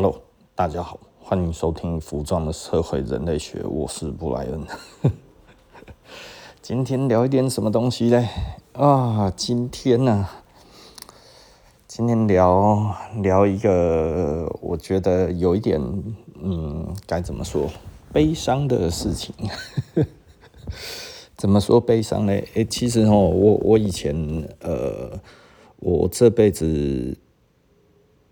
Hello，大家好，欢迎收听《服装的社会人类学》，我是布莱恩。今天聊一点什么东西呢？啊，今天呢、今天聊聊一个我觉得有一点，嗯，该怎么说，悲伤的事情。怎么说悲伤呢？诶、其实哦，我我以前呃，我这辈子。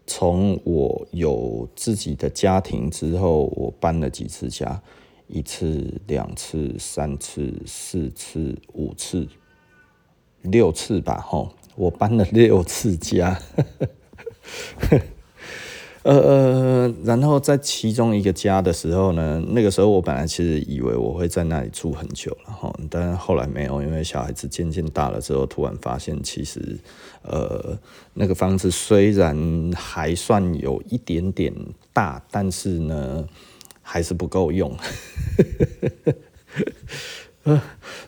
从我有自己的家庭之后，我搬了几次家，一次、两次、三次、四次、五次、六次吧，吼，我搬了六次家。呃呃，然后在其中一个家的时候呢，那个时候我本来其实以为我会在那里住很久了哈，但是后来没有，因为小孩子渐渐大了之后，突然发现其实呃那个房子虽然还算有一点点大，但是呢还是不够用。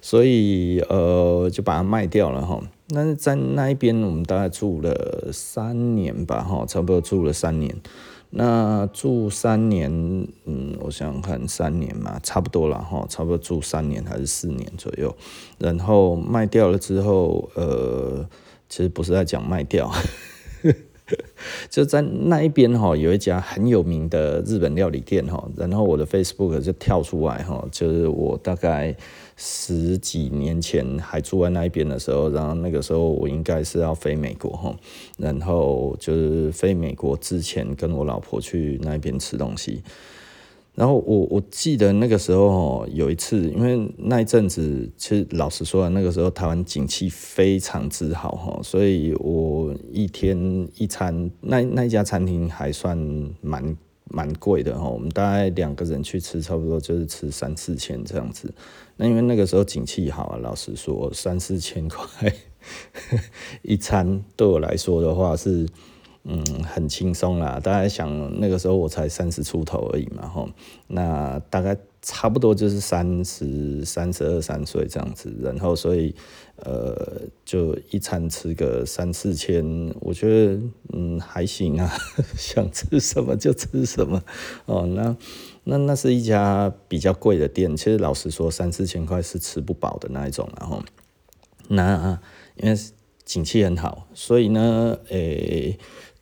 所以呃，就把它卖掉了哈。那在那一边，我们大概住了三年吧，哈，差不多住了三年。那住三年，嗯，我想想看，三年嘛，差不多了哈，差不多住三年还是四年左右。然后卖掉了之后，呃，其实不是在讲卖掉。就在那一边哈，有一家很有名的日本料理店哈，然后我的 Facebook 就跳出来哈，就是我大概十几年前还住在那一边的时候，然后那个时候我应该是要飞美国哈，然后就是飞美国之前跟我老婆去那边吃东西。然后我我记得那个时候哦，有一次，因为那一阵子，其实老实说，那个时候台湾景气非常之好哈，所以我一天一餐，那那一家餐厅还算蛮蛮贵的哈，我们大概两个人去吃，差不多就是吃三四千这样子。那因为那个时候景气好啊，老实说，三四千块 一餐对我来说的话是。嗯，很轻松啦。大家想那个时候我才三十出头而已嘛，吼，那大概差不多就是三十三十二三岁这样子，然后所以呃，就一餐吃个三四千，我觉得嗯还行啊，想吃什么就吃什么哦。那那那是一家比较贵的店，其实老实说三四千块是吃不饱的那一种，然后那因为景气很好，所以呢，诶、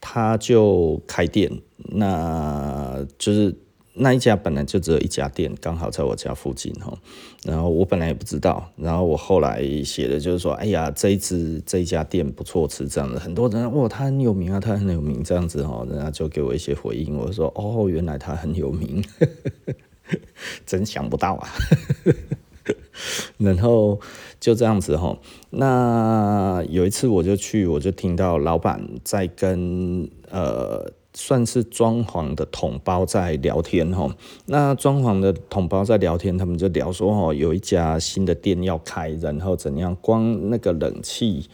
他就开店，那就是那一家本来就只有一家店，刚好在我家附近哈。然后我本来也不知道，然后我后来写的就是说，哎呀，这一支这一家店不错吃，这样子，很多人哇，他很有名啊，他很有名这样子哈，人家就给我一些回应，我说哦，原来他很有名，真想不到啊。然后就这样子哈，那有一次我就去，我就听到老板在跟呃，算是装潢的统包在聊天哈。那装潢的统包在聊天，他们就聊说哈，有一家新的店要开，然后怎样，光那个冷气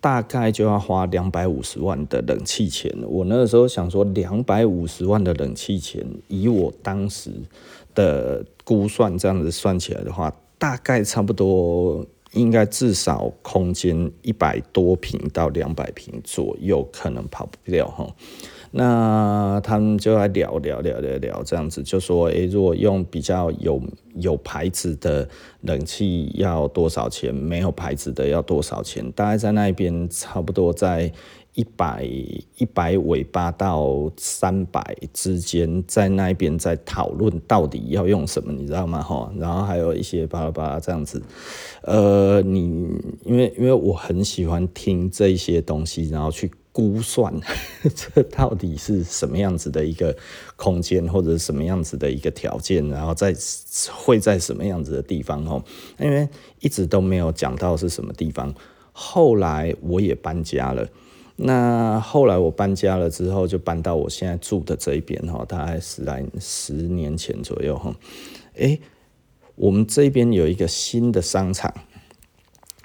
大概就要花两百五十万的冷气钱。我那个时候想说，两百五十万的冷气钱，以我当时的估算，这样子算起来的话。大概差不多，应该至少空间一百多平到两百平左右，可能跑不掉哈。那他们就来聊聊聊聊聊，这样子就说，诶、如果用比较有有牌子的冷气要多少钱？没有牌子的要多少钱？大概在那边差不多在。一百一百尾巴到三百之间，在那边在讨论到底要用什么，你知道吗？哈，然后还有一些巴拉巴拉这样子，呃，你因为因为我很喜欢听这些东西，然后去估算 这到底是什么样子的一个空间，或者是什么样子的一个条件，然后在会在什么样子的地方哦，因为一直都没有讲到是什么地方，后来我也搬家了。那后来我搬家了之后，就搬到我现在住的这一边哈，大概十来十年前左右哈。诶，我们这边有一个新的商场，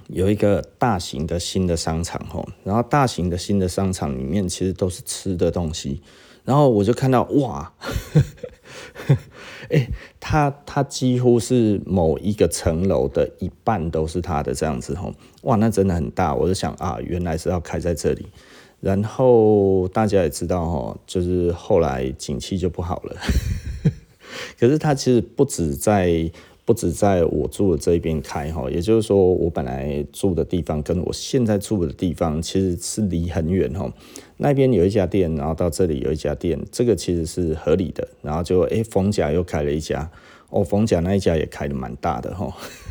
有一个大型的新的商场哈。然后大型的新的商场里面其实都是吃的东西，然后我就看到哇。哎，它它几乎是某一个层楼的一半都是它的这样子吼，哇，那真的很大。我就想啊，原来是要开在这里。然后大家也知道吼，就是后来景气就不好了。可是它其实不止在不止在我住的这一边开哈，也就是说我本来住的地方跟我现在住的地方其实是离很远哈。那边有一家店，然后到这里有一家店，这个其实是合理的。然后就哎，逢甲又开了一家。哦，逢甲那一家也开的蛮大的哈，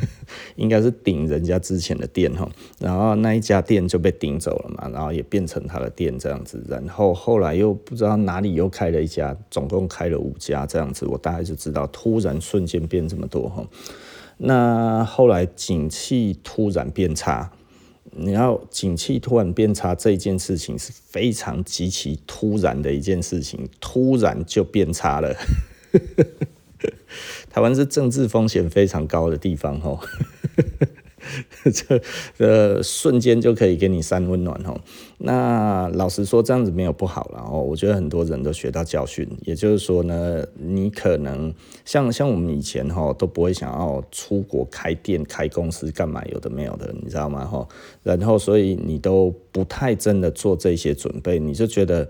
应该是顶人家之前的店哈，然后那一家店就被顶走了嘛，然后也变成他的店这样子，然后后来又不知道哪里又开了一家，总共开了五家这样子，我大概就知道突然瞬间变这么多哈。那后来景气突然变差，你要景气突然变差这件事情是非常极其突然的一件事情，突然就变差了。台湾是政治风险非常高的地方哦，这呃瞬间就可以给你三温暖吼。那老实说，这样子没有不好了。哦。我觉得很多人都学到教训，也就是说呢，你可能像像我们以前吼都不会想要出国开店、开公司干嘛，有的没有的，你知道吗？吼，然后所以你都不太真的做这些准备，你就觉得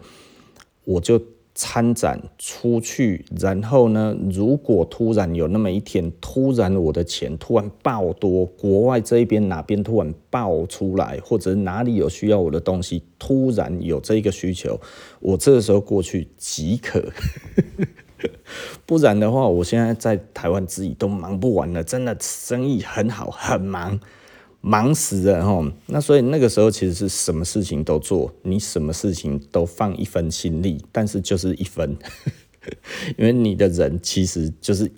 我就。参展出去，然后呢，如果突然有那么一天，突然我的钱突然爆多，国外这一边哪边突然爆出来，或者哪里有需要我的东西，突然有这个需求，我这个时候过去即可。不然的话，我现在在台湾自己都忙不完了，真的生意很好，很忙。忙死了哈，那所以那个时候其实是什么事情都做，你什么事情都放一分心力，但是就是一分，因为你的人其实就是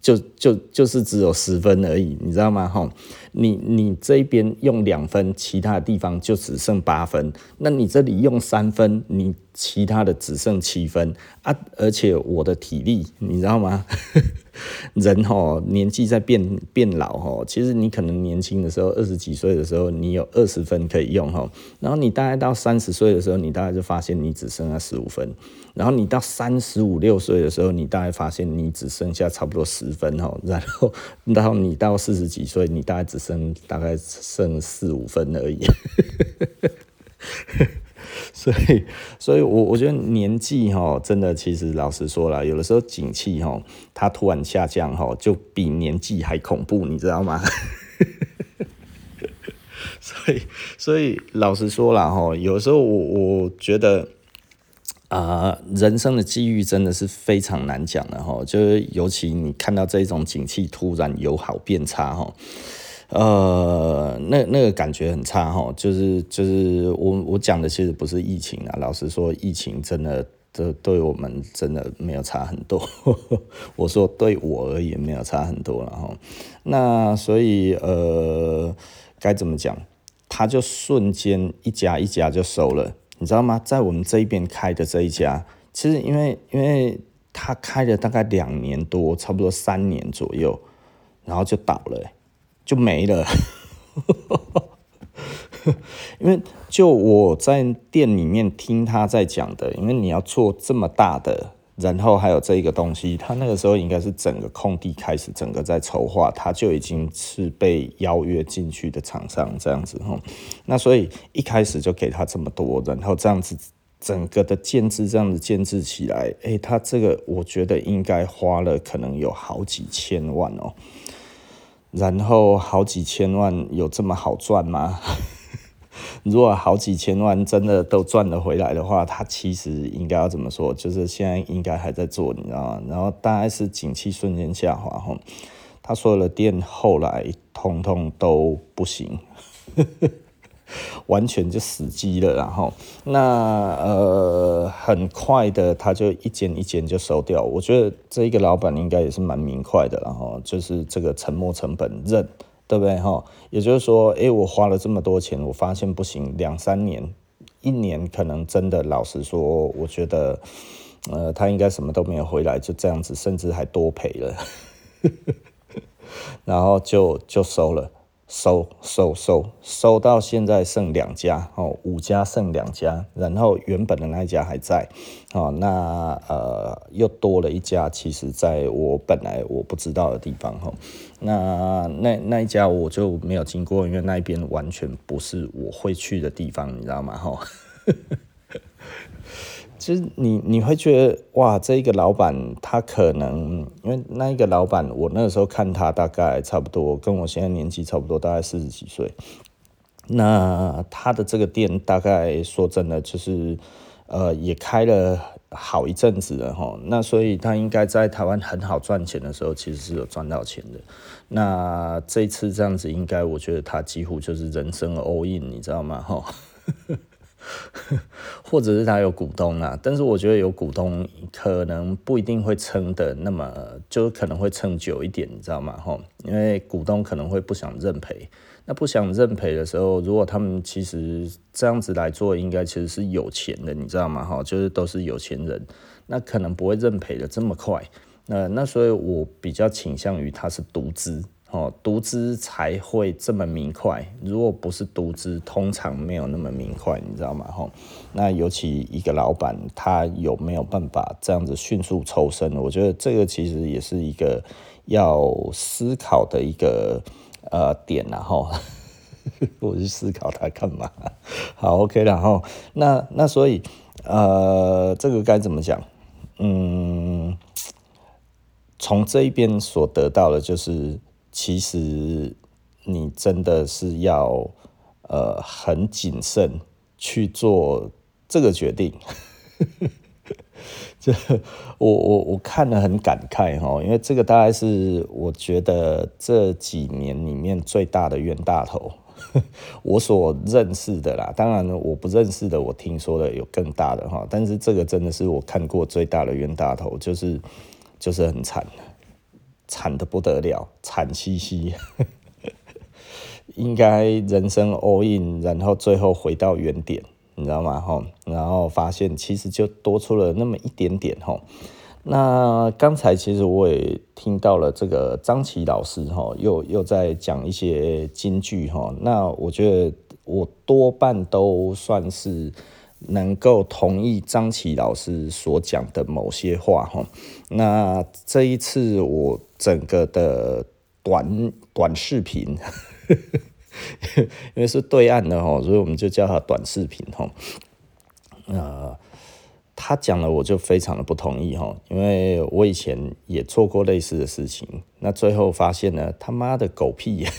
就就就是只有十分而已，你知道吗？吼，你你这边用两分，其他地方就只剩八分，那你这里用三分，你其他的只剩七分啊，而且我的体力，你知道吗？人哦年纪在变变老哦，其实你可能年轻的时候二十几岁的时候，你有二十分可以用吼，然后你大概到三十岁的时候，你大概就发现你只剩下十五分，然后你到三十五六岁的时候，你大概发现你只剩下差不多十分吼，然后然后你到四十几岁，你大概只剩大概剩四五分而已。所以，所以我我觉得年纪哈，真的其实老实说了，有的时候景气哈，它突然下降哈，就比年纪还恐怖，你知道吗？所以，所以老实说了哈，有时候我我觉得啊，人生的际遇真的是非常难讲的哈，就是尤其你看到这种景气突然由好变差哈。呃，那那个感觉很差哈，就是就是我我讲的其实不是疫情啊，老实说，疫情真的这对我们真的没有差很多。我说对我而言没有差很多了哈。那所以呃，该怎么讲？他就瞬间一家一家就收了，你知道吗？在我们这一边开的这一家，其实因为因为他开了大概两年多，差不多三年左右，然后就倒了。就没了，因为就我在店里面听他在讲的，因为你要做这么大的，然后还有这一个东西，他那个时候应该是整个空地开始，整个在筹划，他就已经是被邀约进去的厂商这样子哈。那所以一开始就给他这么多，然后这样子整个的建制这样子建制起来，诶，他这个我觉得应该花了可能有好几千万哦。然后好几千万有这么好赚吗？如果好几千万真的都赚了回来的话，他其实应该要怎么说？就是现在应该还在做，你知道吗？然后大概是景气瞬间下滑后，他所有的店后来通通都不行。完全就死机了，然后那呃很快的他就一间一间就收掉。我觉得这一个老板应该也是蛮明快的，然后就是这个沉没成本认，对不对哈？也就是说，诶，我花了这么多钱，我发现不行，两三年、一年可能真的老实说，我觉得呃他应该什么都没有回来，就这样子，甚至还多赔了，然后就就收了。收收收收到现在剩两家哦，五家剩两家，然后原本的那一家还在哦，那呃又多了一家，其实在我本来我不知道的地方哈，那那那一家我就没有经过，因为那边完全不是我会去的地方，你知道吗哈？其实你你会觉得哇，这一个老板他可能因为那一个老板，我那个时候看他大概差不多跟我现在年纪差不多，大概四十几岁。那他的这个店大概说真的就是呃也开了好一阵子了哈。那所以他应该在台湾很好赚钱的时候，其实是有赚到钱的。那这次这样子，应该我觉得他几乎就是人生 all in，你知道吗？哈。或者是他有股东啊，但是我觉得有股东可能不一定会撑的那么，就可能会撑久一点，你知道吗？吼，因为股东可能会不想认赔，那不想认赔的时候，如果他们其实这样子来做，应该其实是有钱的，你知道吗？哈，就是都是有钱人，那可能不会认赔的这么快，那那所以我比较倾向于他是独资。哦，独资才会这么明快，如果不是独资，通常没有那么明快，你知道吗？吼，那尤其一个老板，他有没有办法这样子迅速抽身？我觉得这个其实也是一个要思考的一个呃点，然后 我去思考他干嘛？好，OK，然后那那所以呃，这个该怎么讲？嗯，从这一边所得到的就是。其实你真的是要呃很谨慎去做这个决定，这我我我看了很感慨哈，因为这个大概是我觉得这几年里面最大的冤大头，我所认识的啦。当然我不认识的，我听说的有更大的哈，但是这个真的是我看过最大的冤大头，就是就是很惨。惨得不得了，惨兮兮，应该人生 all in，然后最后回到原点，你知道吗？吼，然后发现其实就多出了那么一点点吼。那刚才其实我也听到了这个张琪老师吼，又又在讲一些金句吼。那我觉得我多半都算是。能够同意张琪老师所讲的某些话哈，那这一次我整个的短短视频，因为是对岸的哈，所以我们就叫他短视频哈。呃，他讲了我就非常的不同意哈，因为我以前也做过类似的事情，那最后发现呢，他妈的狗屁呀。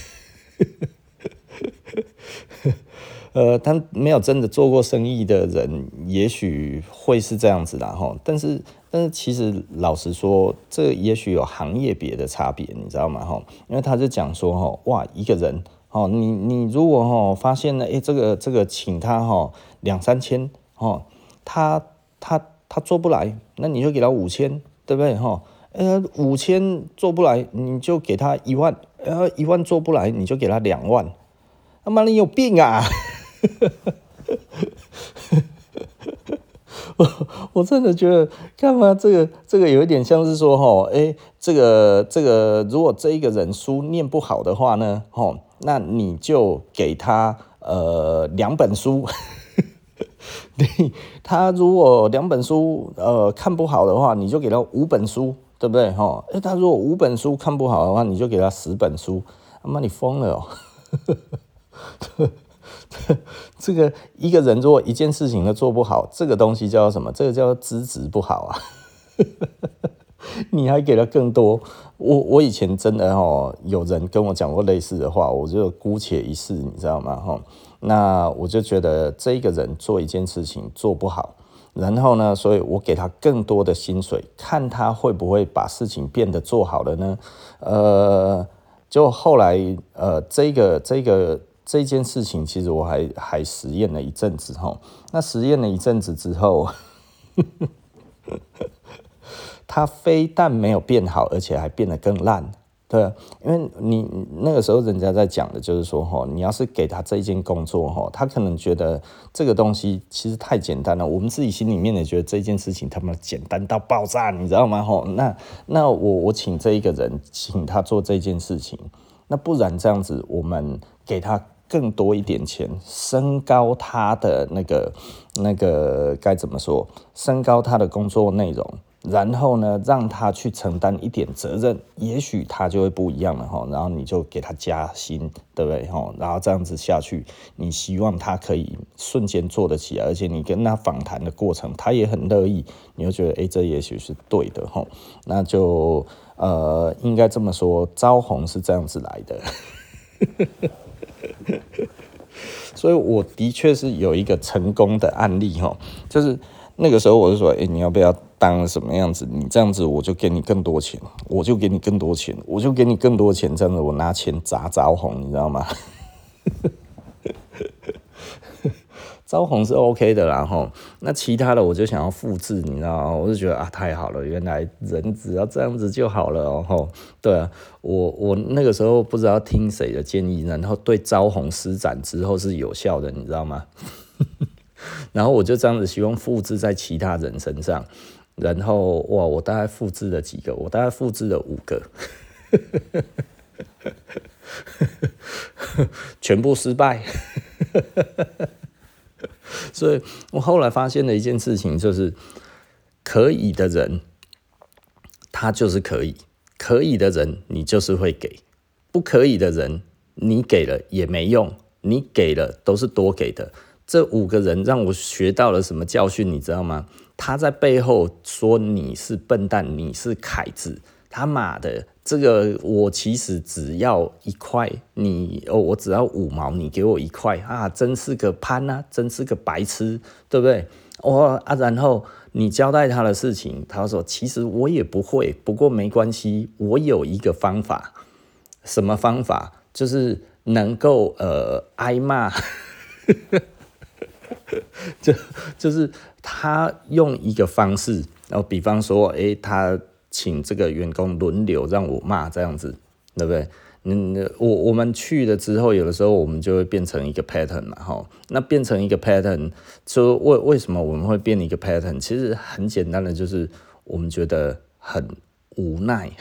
呃，他没有真的做过生意的人，也许会是这样子的哈。但是，但是其实老实说，这也许有行业别的差别，你知道吗？哈，因为他就讲说哈，哇，一个人哦，你你如果哈发现了，诶，这个这个请他哈两三千哦，他他他做不来，那你就给他五千，对不对？哈，呃，五千做不来，你就给他一万，呃，一万做不来，你就给他两万。他妈，你有病啊！我 我真的觉得，干嘛这个这个有一点像是说，吼，哎，这个这个，如果这一个人书念不好的话呢，吼，那你就给他呃两本书。他如果两本书呃看不好的话，你就给他五本书，对不对？吼，哎，他如果五本书看不好的话，你就给他十本书。他妈，你疯了哦！这个一个人如果一件事情都做不好，这个东西叫什么？这个叫资质不好啊！你还给了更多。我我以前真的哦，有人跟我讲过类似的话，我就姑且一试，你知道吗？哈，那我就觉得这个人做一件事情做不好，然后呢，所以我给他更多的薪水，看他会不会把事情变得做好了呢？呃，就后来呃，这个这个。这件事情其实我还还实验了一阵子哈，那实验了一阵子之后，它非但没有变好，而且还变得更烂，对，因为你那个时候人家在讲的就是说哈，你要是给他这一件工作哈，他可能觉得这个东西其实太简单了，我们自己心里面也觉得这件事情他妈简单到爆炸，你知道吗？哈，那那我我请这一个人请他做这件事情，那不然这样子我们给他。更多一点钱，升高他的那个那个该怎么说？升高他的工作内容，然后呢，让他去承担一点责任，也许他就会不一样了哈。然后你就给他加薪，对不对哈？然后这样子下去，你希望他可以瞬间做得起来，而且你跟他访谈的过程，他也很乐意，你就觉得哎，这也许是对的哈。那就呃，应该这么说，招红是这样子来的。所以我的确是有一个成功的案例哈，就是。那个时候我就说，哎、你要不要当什么样子？你这样子我就给你更多钱，我就给你更多钱，我就给你更多钱，这样子我拿钱砸招红，你知道吗？招红是 OK 的啦，吼。那其他的我就想要复制，你知道吗？我就觉得啊，太好了，原来人只要这样子就好了哦，吼。对啊，我我那个时候不知道听谁的建议，然后对招红施展之后是有效的，你知道吗？然后我就这样子希望复制在其他人身上，然后哇，我大概复制了几个，我大概复制了五个，全部失败。所以我后来发现了一件事情，就是可以的人，他就是可以；可以的人，你就是会给；不可以的人，你给了也没用，你给了都是多给的。这五个人让我学到了什么教训，你知道吗？他在背后说你是笨蛋，你是凯子，他妈的，这个我其实只要一块，你哦，我只要五毛，你给我一块啊，真是个潘啊，真是个白痴，对不对？哦啊，然后你交代他的事情，他说其实我也不会，不过没关系，我有一个方法，什么方法？就是能够呃挨骂。就就是他用一个方式，然后比方说，哎、他请这个员工轮流让我骂这样子，对不对？嗯，我我们去了之后，有的时候我们就会变成一个 pattern 嘛，哈。那变成一个 pattern，就为为什么我们会变一个 pattern？其实很简单的，就是我们觉得很无奈，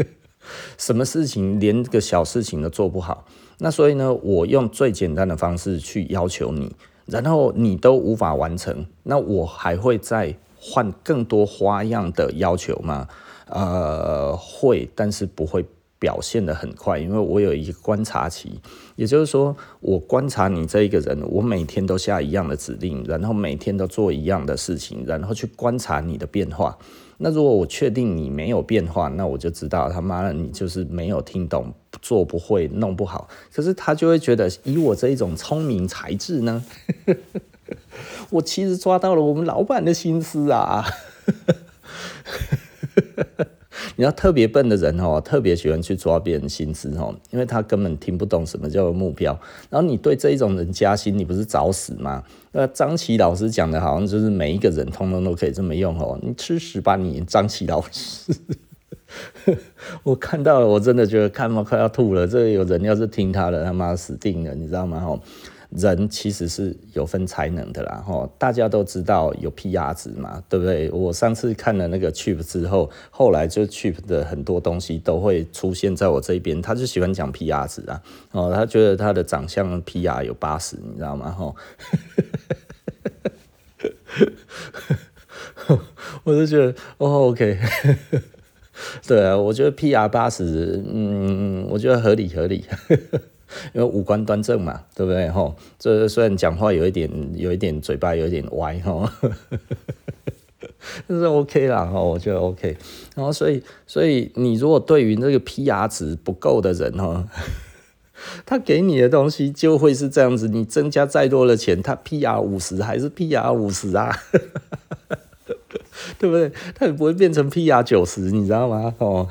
什么事情连个小事情都做不好，那所以呢，我用最简单的方式去要求你。然后你都无法完成，那我还会再换更多花样的要求吗？呃，会，但是不会表现得很快，因为我有一个观察期，也就是说，我观察你这一个人，我每天都下一样的指令，然后每天都做一样的事情，然后去观察你的变化。那如果我确定你没有变化，那我就知道他妈的你就是没有听懂，做不会，弄不好。可是他就会觉得，以我这一种聪明才智呢，我其实抓到了我们老板的心思啊。你要特别笨的人哦，特别喜欢去抓别人心思哦，因为他根本听不懂什么叫做目标。然后你对这一种人加薪，你不是找死吗？那张琪老师讲的好像就是每一个人通通都可以这么用哦，你吃屎吧你，张琪老师！我看到了，我真的觉得看嘛快要吐了。这有人要是听他的，他妈死定了，你知道吗？哦。人其实是有分才能的啦，吼，大家都知道有 PR 值嘛，对不对？我上次看了那个 Chip 之后，后来就 Chip 的很多东西都会出现在我这边，他就喜欢讲 PR 值啊，哦，他觉得他的长相 PR 有八十，你知道吗？吼，我就觉得哦，OK，对啊，我觉得 PR 八十，嗯，我觉得合理合理。因为五官端正嘛，对不对？吼，这虽然讲话有一点，有一点嘴巴有一点歪，吼，但是 OK 啦，吼，我觉得 OK。然后，所以，所以你如果对于那个 PR 值不够的人，吼，他给你的东西就会是这样子。你增加再多的钱，他 PR 五十还是 PR 五十啊？对不对？他也不会变成 PR 九十，你知道吗？哦，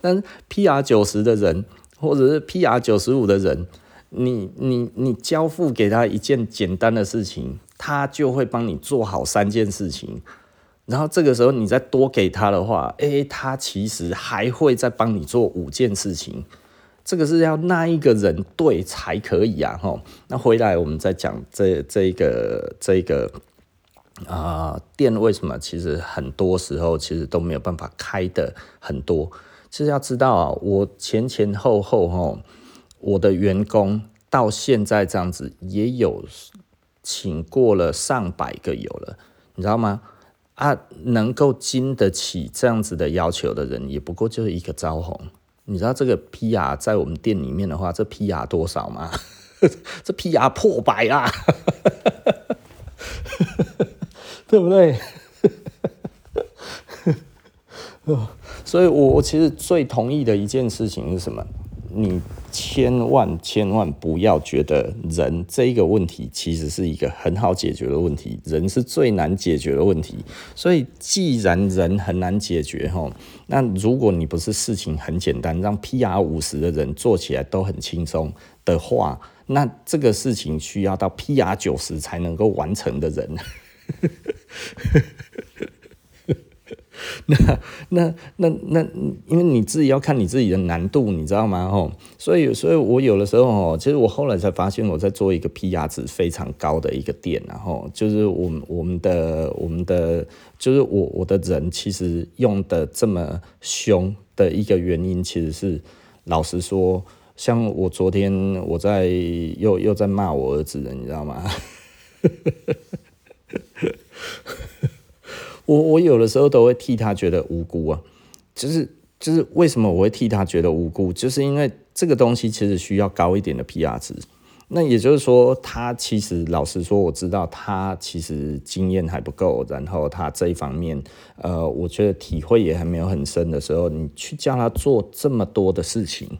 但是 PR 九十的人。或者是 PR 九十五的人，你你你交付给他一件简单的事情，他就会帮你做好三件事情。然后这个时候你再多给他的话，诶，他其实还会再帮你做五件事情。这个是要那一个人对才可以啊，吼。那回来我们再讲这这个这个啊、店为什么其实很多时候其实都没有办法开的很多。其实要知道啊，我前前后后哈，我的员工到现在这样子也有请过了上百个有了，你知道吗？啊，能够经得起这样子的要求的人，也不过就是一个招红。你知道这个 PR 在我们店里面的话，这 PR 多少吗？这 PR 破百啊，对不对？所以我我其实最同意的一件事情是什么？你千万千万不要觉得人这一个问题其实是一个很好解决的问题，人是最难解决的问题。所以既然人很难解决齁，那如果你不是事情很简单，让 PR 五十的人做起来都很轻松的话，那这个事情需要到 PR 九十才能够完成的人。那那那那，因为你自己要看你自己的难度，你知道吗？吼，所以所以我有的时候吼，其实我后来才发现，我在做一个 PR 值非常高的一个店，然后就是我们我们的我们的，就是我我的人其实用的这么凶的一个原因，其实是老实说，像我昨天我在又又在骂我儿子，你知道吗？我我有的时候都会替他觉得无辜啊，就是就是为什么我会替他觉得无辜，就是因为这个东西其实需要高一点的 PR 值。那也就是说，他其实老实说，我知道他其实经验还不够，然后他这一方面，呃，我觉得体会也还没有很深的时候，你去叫他做这么多的事情，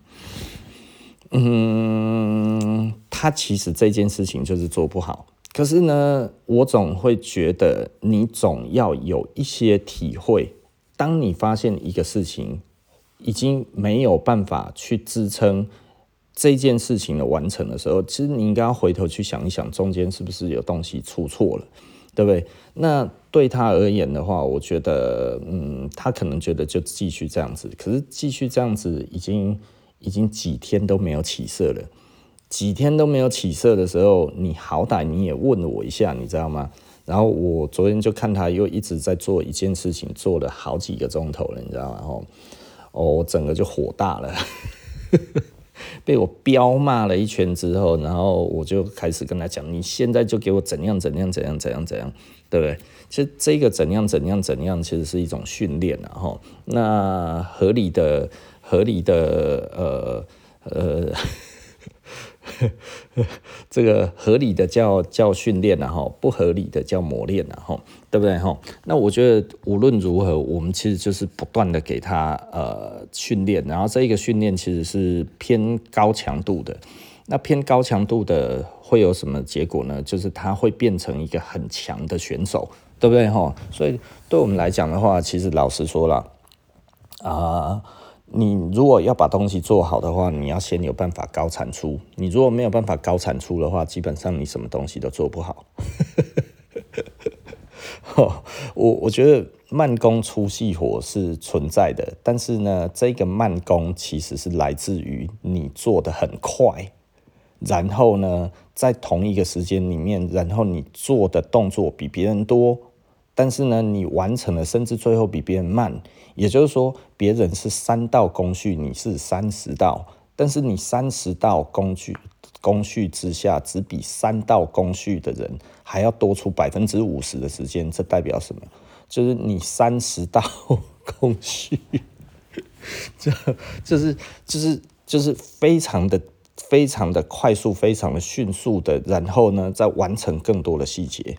嗯，他其实这件事情就是做不好。可是呢，我总会觉得你总要有一些体会。当你发现一个事情已经没有办法去支撑这件事情的完成的时候，其实你应该要回头去想一想，中间是不是有东西出错了，对不对？那对他而言的话，我觉得，嗯，他可能觉得就继续这样子。可是继续这样子，已经已经几天都没有起色了。几天都没有起色的时候，你好歹你也问我一下，你知道吗？然后我昨天就看他又一直在做一件事情，做了好几个钟头了，你知道吗？哦，我整个就火大了，被我飙骂了一圈之后，然后我就开始跟他讲：你现在就给我怎样怎样怎样怎样怎样，对不对？其实这个怎样怎样怎样，其实是一种训练，然后那合理的合理的呃呃。这个合理的叫叫训练，然后不合理的叫磨练，然后对不对？哈，那我觉得无论如何，我们其实就是不断的给他呃训练，然后这一个训练其实是偏高强度的。那偏高强度的会有什么结果呢？就是他会变成一个很强的选手，对不对？哈，所以对我们来讲的话，其实老实说了啊。你如果要把东西做好的话，你要先有办法高产出。你如果没有办法高产出的话，基本上你什么东西都做不好。我我觉得慢工出细活是存在的，但是呢，这个慢工其实是来自于你做得很快，然后呢，在同一个时间里面，然后你做的动作比别人多。但是呢，你完成了，甚至最后比别人慢，也就是说，别人是三道工序，你是三十道，但是你三十道工序工序之下，只比三道工序的人还要多出百分之五十的时间，这代表什么？就是你三十道工序，这就是就是就是非常的非常的快速，非常的迅速的，然后呢，再完成更多的细节。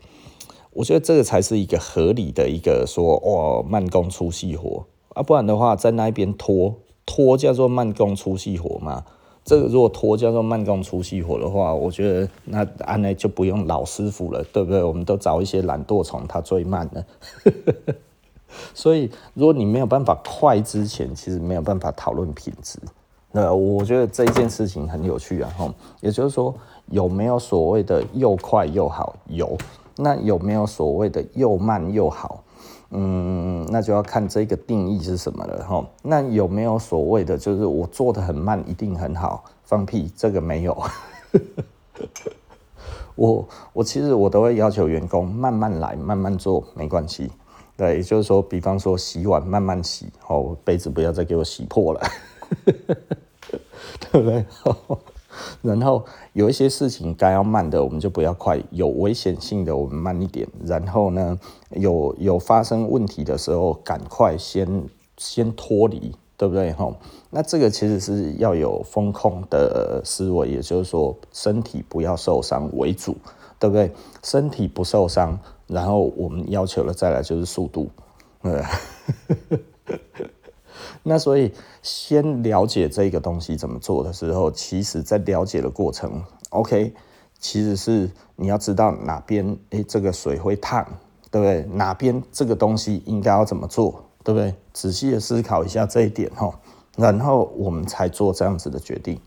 我觉得这个才是一个合理的一个说哦，慢工出细活啊，不然的话在那一边拖拖叫做慢工出细活嘛。这个如果拖叫做慢工出细活的话，我觉得那安内就不用老师傅了，对不对？我们都找一些懒惰虫，它最慢了。所以如果你没有办法快之前，其实没有办法讨论品质。那我觉得这件事情很有趣啊，哈，也就是说有没有所谓的又快又好？有。那有没有所谓的又慢又好？嗯，那就要看这个定义是什么了哈。那有没有所谓的就是我做得很慢一定很好？放屁，这个没有。我我其实我都会要求员工慢慢来，慢慢做，没关系。对，也就是说，比方说洗碗慢慢洗，哦，杯子不要再给我洗破了，对不对？然后有一些事情该要慢的，我们就不要快；有危险性的，我们慢一点。然后呢，有有发生问题的时候，赶快先先脱离，对不对？吼，那这个其实是要有风控的思维，也就是说，身体不要受伤为主，对不对？身体不受伤，然后我们要求的再来就是速度，呃。那所以，先了解这个东西怎么做的时候，其实在了解的过程，OK，其实是你要知道哪边，诶，这个水会烫，对不对？哪边这个东西应该要怎么做，对不对？仔细的思考一下这一点哈，然后我们才做这样子的决定。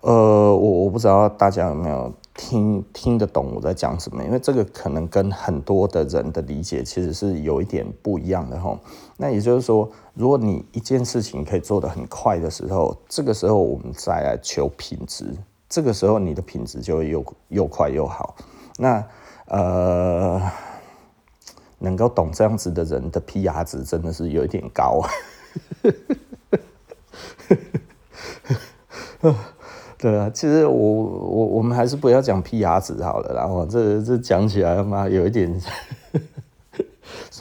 呃，我我不知道大家有没有。听听得懂我在讲什么？因为这个可能跟很多的人的理解其实是有一点不一样的哈。那也就是说，如果你一件事情可以做得很快的时候，这个时候我们再来求品质，这个时候你的品质就会又又快又好。那呃，能够懂这样子的人的 PR 值真的是有一点高。对啊，其实我我我们还是不要讲 PR 值好了，然后这这讲起来嘛，有一点，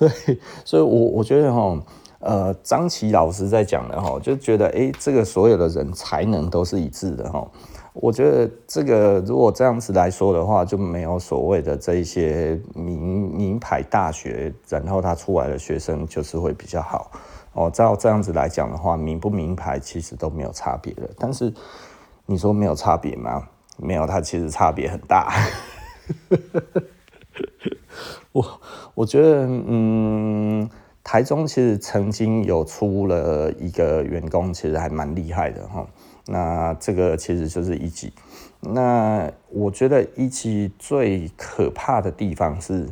所以 所以我我觉得哈，呃，张琪老师在讲的哈，就觉得哎，这个所有的人才能都是一致的哈，我觉得这个如果这样子来说的话，就没有所谓的这一些名名牌大学，然后他出来的学生就是会比较好哦。照这样子来讲的话，名不名牌其实都没有差别的，但是。你说没有差别吗？没有，它其实差别很大。我我觉得，嗯，台中其实曾经有出了一个员工，其实还蛮厉害的哈。那这个其实就是一级。那我觉得一级最可怕的地方是，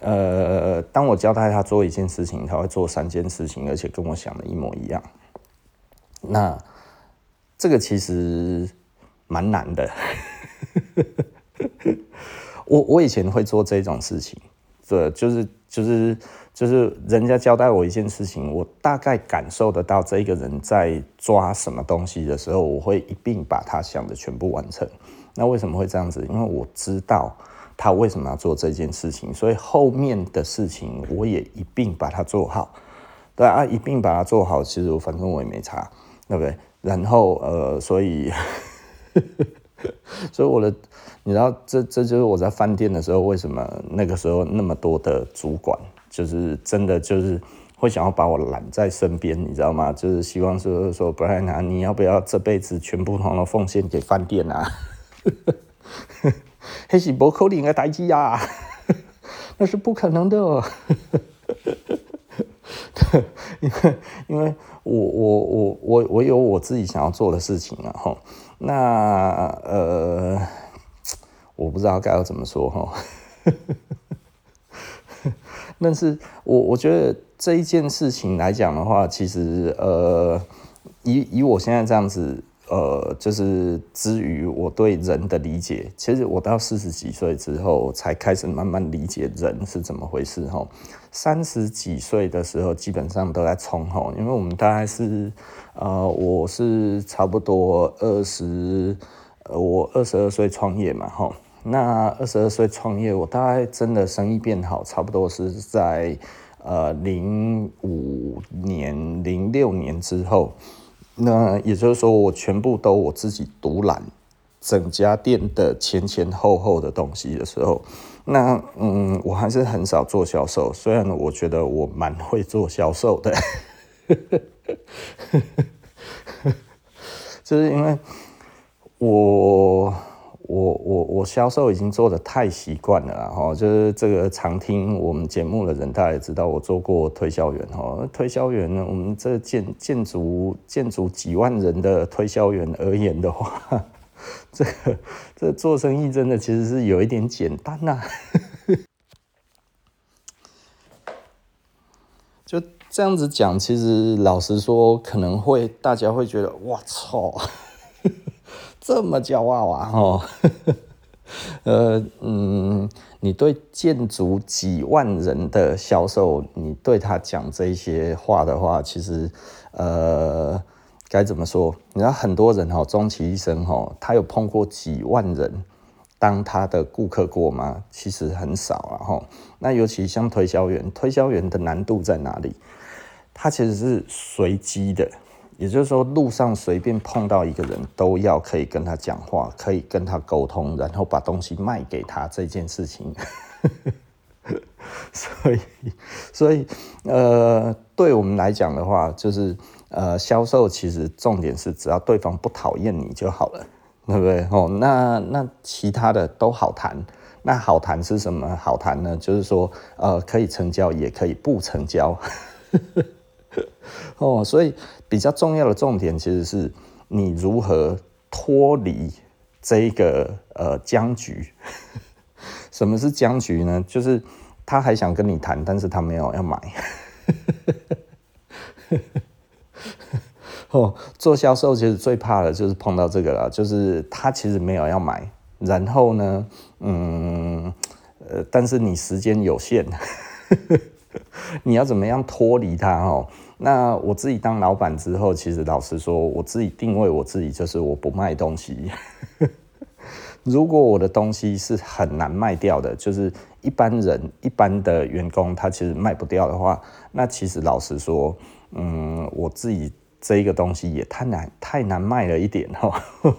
呃，当我交代他做一件事情，他会做三件事情，而且跟我想的一模一样。那这个其实蛮难的，我我以前会做这种事情，这，就是就是就是人家交代我一件事情，我大概感受得到这个人在抓什么东西的时候，我会一并把他想的全部完成。那为什么会这样子？因为我知道他为什么要做这件事情，所以后面的事情我也一并把它做好。对啊，一并把它做好，其实我反正我也没差，对不对？然后呃，所以，所以我的，你知道，这这就是我在饭店的时候，为什么那个时候那么多的主管，就是真的就是会想要把我揽在身边，你知道吗？就是希望说说，不然啊，你要不要这辈子全部统统奉献给饭店啊？那是不可能的代志啊，那是不可能的。因为因为我我我我我有我自己想要做的事情啊哈，那呃，我不知道该要怎么说哈，但是我我觉得这一件事情来讲的话，其实呃，以以我现在这样子。呃，就是之于我对人的理解，其实我到四十几岁之后才开始慢慢理解人是怎么回事哈。三十几岁的时候基本上都在冲吼，因为我们大概是呃，我是差不多二十，呃，我二十二岁创业嘛哈。那二十二岁创业，我大概真的生意变好，差不多是在呃零五年、零六年之后。那也就是说，我全部都我自己独揽整家店的前前后后的东西的时候，那嗯，我还是很少做销售。虽然我觉得我蛮会做销售的，就是因为我。我我我销售已经做得太习惯了哈，就是这个常听我们节目的人，大家也知道我做过推销员哈。推销员呢，我们这建建筑建筑几万人的推销员而言的话，这个这做生意真的其实是有一点简单呐。就这样子讲，其实老实说，可能会大家会觉得，哇操！这么骄傲啊！哈，呃，嗯，你对建筑几万人的销售，你对他讲这些话的话，其实，呃，该怎么说？你知道很多人哈，终其一生哈，他有碰过几万人当他的顾客过吗？其实很少啊哈。那尤其像推销员，推销员的难度在哪里？他其实是随机的，也就是说，路上随便碰到一个人都要可以跟他讲话，可以跟他沟通，然后把东西卖给他这件事情。所以，所以，呃，对我们来讲的话，就是。呃，销售其实重点是只要对方不讨厌你就好了，对不对？哦，那那其他的都好谈。那好谈是什么好谈呢？就是说，呃，可以成交，也可以不成交。哦，所以比较重要的重点其实是你如何脱离这一个呃僵局。什么是僵局呢？就是他还想跟你谈，但是他没有要买。哦，做销售其实最怕的就是碰到这个了，就是他其实没有要买，然后呢，嗯，呃，但是你时间有限，你要怎么样脱离他哦？那我自己当老板之后，其实老实说，我自己定位我自己就是我不卖东西。如果我的东西是很难卖掉的，就是一般人一般的员工他其实卖不掉的话，那其实老实说。嗯，我自己这一个东西也太难太难卖了一点哈。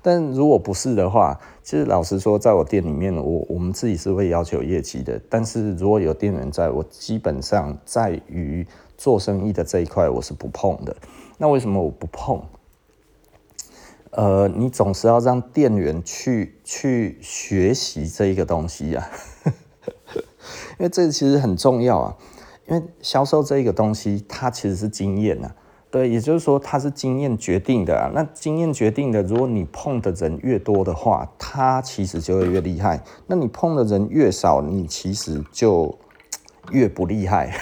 但如果不是的话，其实老实说，在我店里面，我我们自己是会要求业绩的。但是如果有店员在，我基本上在于做生意的这一块，我是不碰的。那为什么我不碰？呃，你总是要让店员去去学习这一个东西呀，因为这其实很重要啊。因为销售这个东西，它其实是经验啊，对，也就是说它是经验决定的。那经验决定的，如果你碰的人越多的话，它其实就会越厉害。那你碰的人越少，你其实就越不厉害。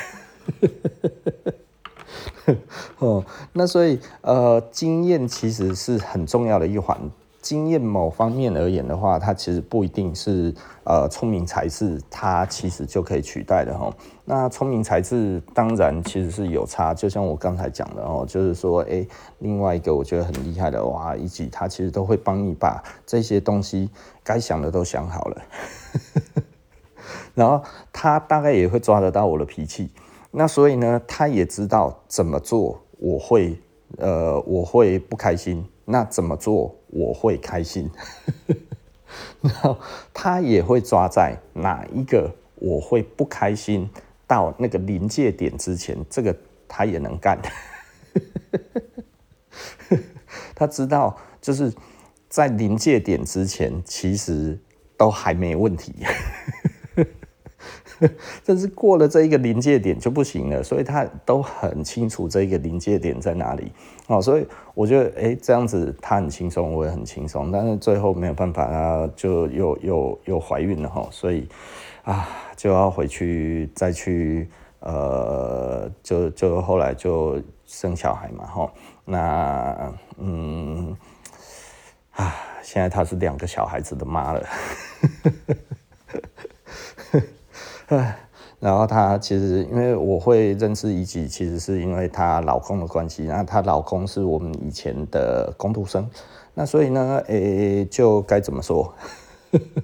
哦，那所以呃，经验其实是很重要的一环。经验某方面而言的话，它其实不一定是呃聪明才智，它其实就可以取代的哈。那聪明才智当然其实是有差，就像我刚才讲的哦，就是说，哎，另外一个我觉得很厉害的哇，以及他其实都会帮你把这些东西该想的都想好了，然后他大概也会抓得到我的脾气，那所以呢，他也知道怎么做我会呃我会不开心。那怎么做我会开心？然后他也会抓在哪一个我会不开心到那个临界点之前，这个他也能干。他知道就是在临界点之前，其实都还没问题。但是过了这一个临界点就不行了，所以他都很清楚这一个临界点在哪里哦，所以我觉得哎，这样子他很轻松，我也很轻松，但是最后没有办法，他就又又又怀孕了哈，所以啊就要回去再去呃，就就后来就生小孩嘛哈，那嗯啊，现在她是两个小孩子的妈了。唉，然后她其实因为我会认识一吉，其实是因为她老公的关系。那她老公是我们以前的工读生，那所以呢，诶，就该怎么说，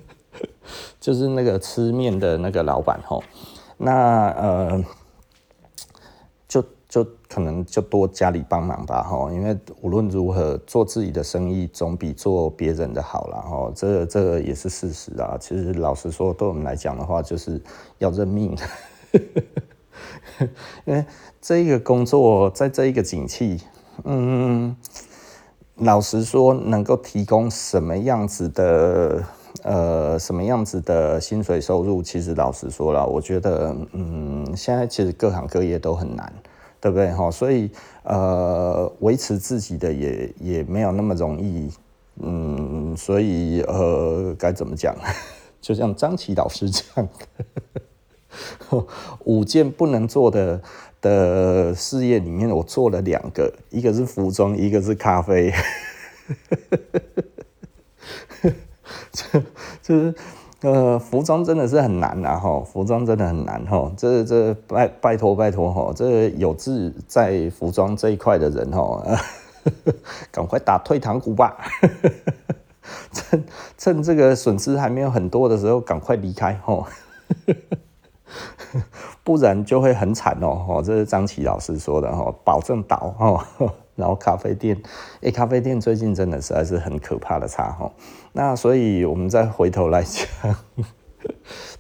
就是那个吃面的那个老板吼，那呃。可能就多家里帮忙吧，哈，因为无论如何做自己的生意总比做别人的好了，哈，这这也是事实啊。其实老实说，对我们来讲的话，就是要认命，因为这一个工作在这一个景气，嗯，老实说，能够提供什么样子的呃什么样子的薪水收入，其实老实说了，我觉得，嗯，现在其实各行各业都很难。对不对哈？所以呃，维持自己的也也没有那么容易，嗯，所以呃，该怎么讲？就像张琪老师讲的，五件不能做的的事业里面，我做了两个，一个是服装，一个是咖啡，就就是。呃，服装真的是很难啊，哈，服装真的很难，哈，这这拜拜托拜托，哈，这有志在服装这一块的人，哈，赶快打退堂鼓吧，趁趁这个损失还没有很多的时候，赶快离开哈，不然就会很惨哦。哦，这是张琪老师说的哈，保证倒哦。然后咖啡店，哎，咖啡店最近真的实在是很可怕的差哈。那所以我们再回头来讲，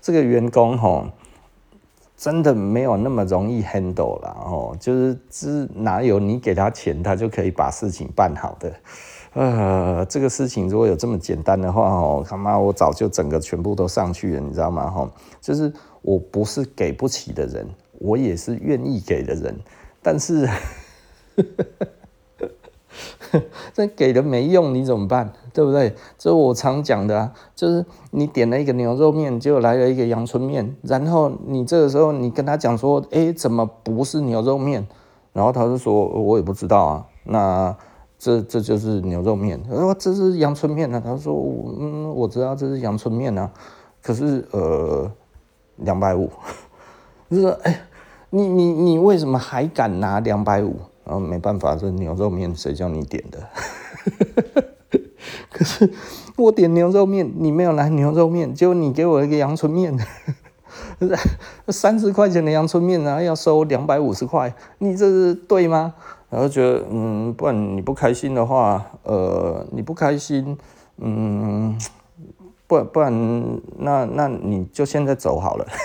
这个员工哈，真的没有那么容易 handle 了哦。就是是哪有你给他钱，他就可以把事情办好的？呃，这个事情如果有这么简单的话哦，他妈我早就整个全部都上去了，你知道吗？哈，就是我不是给不起的人，我也是愿意给的人，但是。这给了没用，你怎么办？对不对？这我常讲的啊，就是你点了一个牛肉面，就来了一个阳春面，然后你这个时候你跟他讲说，哎，怎么不是牛肉面？然后他就说，我也不知道啊。那这这就是牛肉面，他说这是阳春面啊。他说，嗯，我知道这是阳春面啊，可是呃，两百五。就是说，哎，你你你为什么还敢拿两百五？然后没办法，这牛肉面谁叫你点的？可是我点牛肉面，你没有来牛肉面，结果你给我一个阳春面，三十块钱的阳春面，然后要收两百五十块，你这是对吗？然后觉得，嗯，不然你不开心的话，呃，你不开心，嗯，不然不然，那那你就现在走好了。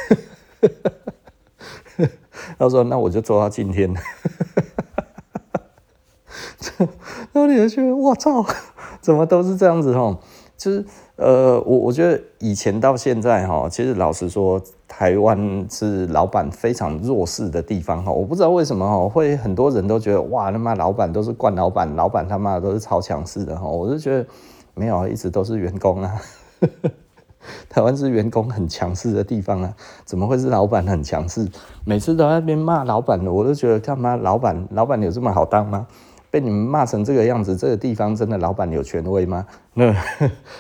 他说，那我就做到今天。然后你就觉得我操，怎么都是这样子哈？就是呃，我我觉得以前到现在哈，其实老实说，台湾是老板非常弱势的地方哈。我不知道为什么哈，会很多人都觉得哇，他妈老板都是惯老板，老板他妈都是超强势的哈。我就觉得没有，一直都是员工啊。台湾是员工很强势的地方啊，怎么会是老板很强势？每次都在那边骂老板的，我都觉得干嘛？老板老板有这么好当吗？被你们骂成这个样子，这个地方真的老板有权威吗？那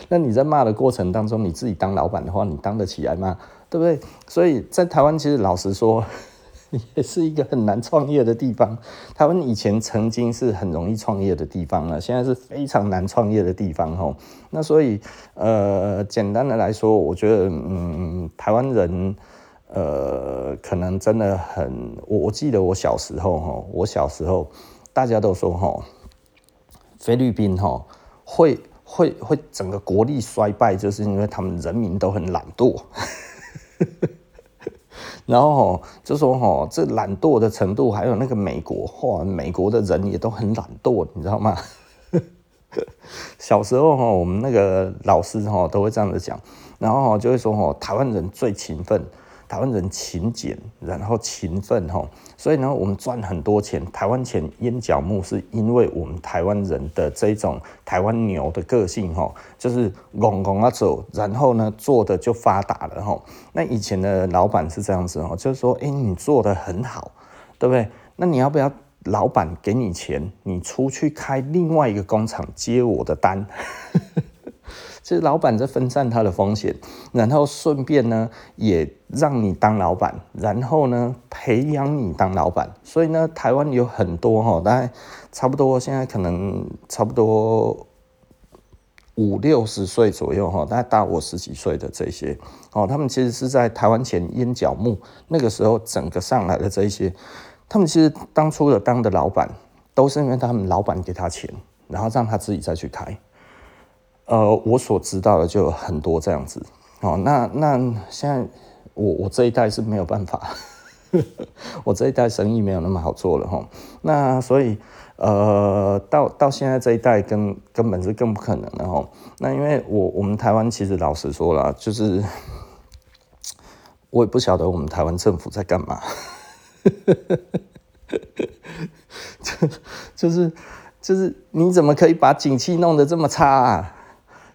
那你在骂的过程当中，你自己当老板的话，你当得起来吗？对不对？所以在台湾，其实老实说，也是一个很难创业的地方。台湾以前曾经是很容易创业的地方了，现在是非常难创业的地方吼。那所以呃，简单的来说，我觉得嗯，台湾人呃，可能真的很，我我记得我小时候哈，我小时候。大家都说哈，菲律宾哈会会会整个国力衰败，就是因为他们人民都很懒惰。然后就说哈，这懒惰的程度，还有那个美国，哇，美国的人也都很懒惰，你知道吗？小时候哈，我们那个老师哈都会这样子讲，然后就会说哈，台湾人最勤奋。台湾人勤俭，然后勤奋哈，所以呢，我们赚很多钱。台湾钱淹脚木，是因为我们台湾人的这种台湾牛的个性吼，就是拱拱啊走，然后呢做的就发达了吼。那以前的老板是这样子吼，就是说，哎，你做的很好，对不对？那你要不要老板给你钱，你出去开另外一个工厂接我的单？其实老板在分散他的风险，然后顺便呢也让你当老板，然后呢培养你当老板。所以呢，台湾有很多哈，大概差不多现在可能差不多五六十岁左右哈，大概大我十几岁的这些哦，他们其实是在台湾前淹脚木那个时候整个上来的这一些，他们其实当初的当的老板都是因为他们老板给他钱，然后让他自己再去开。呃，我所知道的就有很多这样子，哦，那那现在我我这一代是没有办法，我这一代生意没有那么好做了哈，那所以呃，到到现在这一代根根本是更不可能的哈，那因为我我们台湾其实老实说了，就是我也不晓得我们台湾政府在干嘛，就就是就是你怎么可以把景气弄得这么差啊？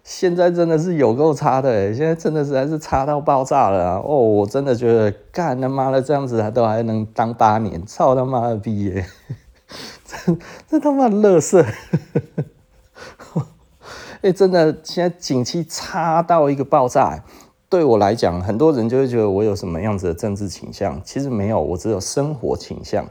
现在真的是有够差的，现在真的实在是差到爆炸了！哦，我真的觉得干他妈的这样子还都还能当八年，操他妈的逼耶！这这他妈乐色！哎，真的现在景气差到一个爆炸。对我来讲，很多人就会觉得我有什么样子的政治倾向，其实没有，我只有生活倾向。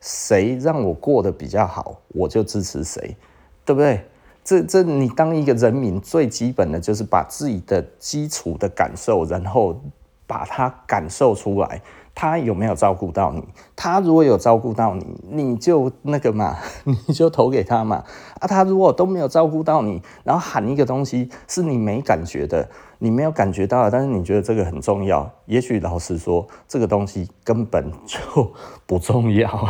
谁让我过得比较好，我就支持谁，对不对？这这，你当一个人民最基本的就是把自己的基础的感受，然后把它感受出来。他有没有照顾到你？他如果有照顾到你，你就那个嘛，你就投给他嘛。啊，他如果都没有照顾到你，然后喊一个东西是你没感觉的，你没有感觉到，但是你觉得这个很重要。也许老实说，这个东西根本就不重要。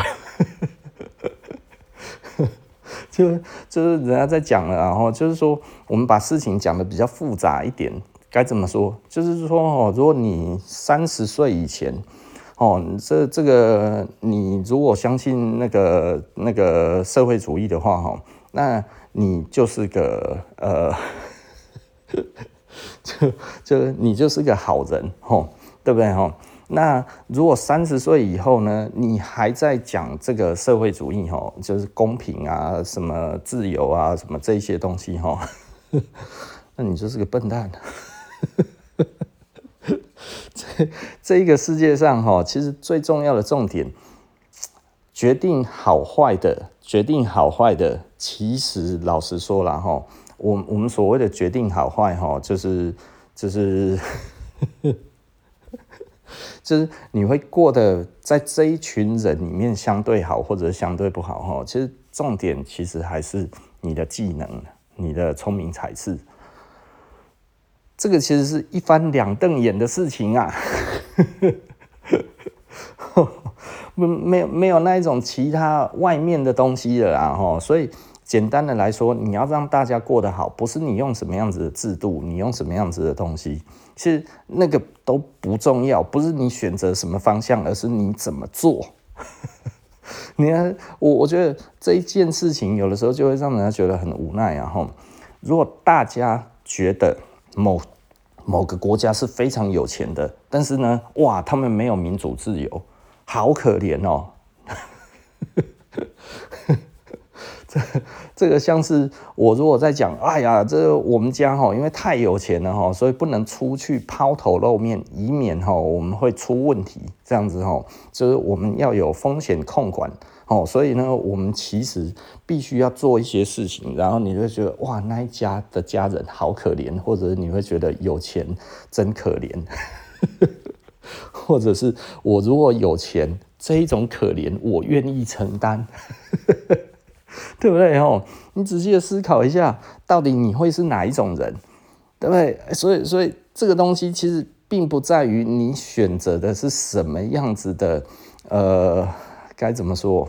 就就是人家在讲了，然后就是说，我们把事情讲得比较复杂一点，该怎么说？就是说哦，如果你三十岁以前。哦，这这个你如果相信那个那个社会主义的话，哈，那你就是个呃，就就你就是个好人，吼，对不对，吼？那如果三十岁以后呢，你还在讲这个社会主义，哈，就是公平啊，什么自由啊，什么这些东西，哈，那你就是个笨蛋。这这一个世界上哈，其实最重要的重点，决定好坏的，决定好坏的，其实老实说了哈，我我们所谓的决定好坏哈，就是就是 就是你会过得在这一群人里面相对好，或者相对不好哈。其实重点其实还是你的技能，你的聪明才智。这个其实是一翻两瞪眼的事情啊，没没有没有那一种其他外面的东西了啊哈，所以简单的来说，你要让大家过得好，不是你用什么样子的制度，你用什么样子的东西，其实那个都不重要，不是你选择什么方向，而是你怎么做。你看，我我觉得这一件事情有的时候就会让人家觉得很无奈啊哈，如果大家觉得。某某个国家是非常有钱的，但是呢，哇，他们没有民主自由，好可怜哦。这个像是我如果在讲，哎呀，这我们家哈，因为太有钱了哈，所以不能出去抛头露面，以免哈我们会出问题。这样子哈，就是我们要有风险控管。哦，所以呢，我们其实必须要做一些事情，然后你会觉得哇，那一家的家人好可怜，或者你会觉得有钱真可怜，或者是我如果有钱，这一种可怜我愿意承担，对不对？哦，你仔细的思考一下，到底你会是哪一种人，对不对？所以，所以这个东西其实并不在于你选择的是什么样子的，呃。该怎么说？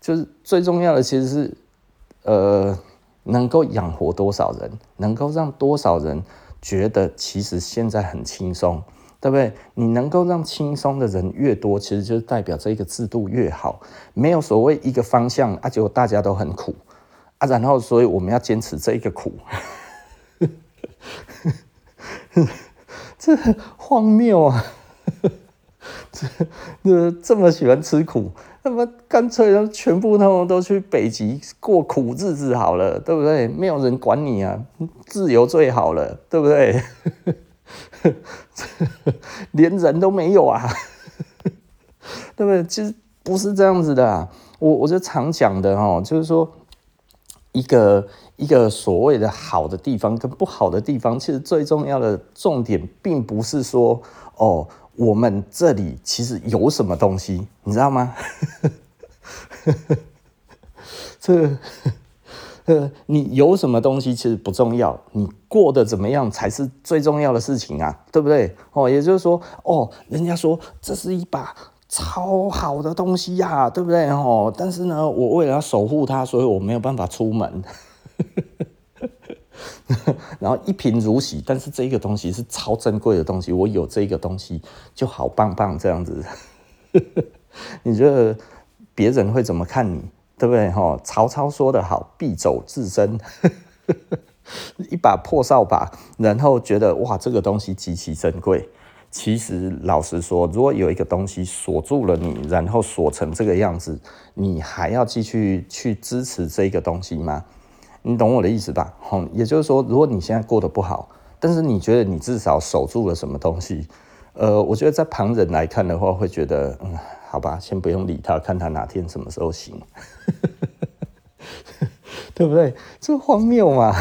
就是最重要的，其实是，呃，能够养活多少人，能够让多少人觉得其实现在很轻松，对不对？你能够让轻松的人越多，其实就是代表这个制度越好。没有所谓一个方向啊，结果大家都很苦啊，然后所以我们要坚持这一个苦，这荒谬啊！这这么喜欢吃苦，那么干脆让全部他们都去北极过苦日子好了，对不对？没有人管你啊，自由最好了，对不对？连人都没有啊，对不对？其实不是这样子的，我我就常讲的哦，就是说一个一个所谓的好的地方跟不好的地方，其实最重要的重点并不是说哦。我们这里其实有什么东西，你知道吗？这呃，你有什么东西其实不重要，你过得怎么样才是最重要的事情啊，对不对？哦，也就是说，哦，人家说这是一把超好的东西呀，对不对？哦，但是呢，我为了要守护它，所以我没有办法出门。然后一贫如洗，但是这个东西是超珍贵的东西，我有这个东西就好棒棒这样子。你觉得别人会怎么看你？对不对？哈，曹操说得好，敝帚自珍，一把破扫把，然后觉得哇，这个东西极其珍贵。其实老实说，如果有一个东西锁住了你，然后锁成这个样子，你还要继续去支持这个东西吗？你懂我的意思吧？好，也就是说，如果你现在过得不好，但是你觉得你至少守住了什么东西，呃，我觉得在旁人来看的话，会觉得，嗯，好吧，先不用理他，看他哪天什么时候醒，对不对？这荒谬嘛！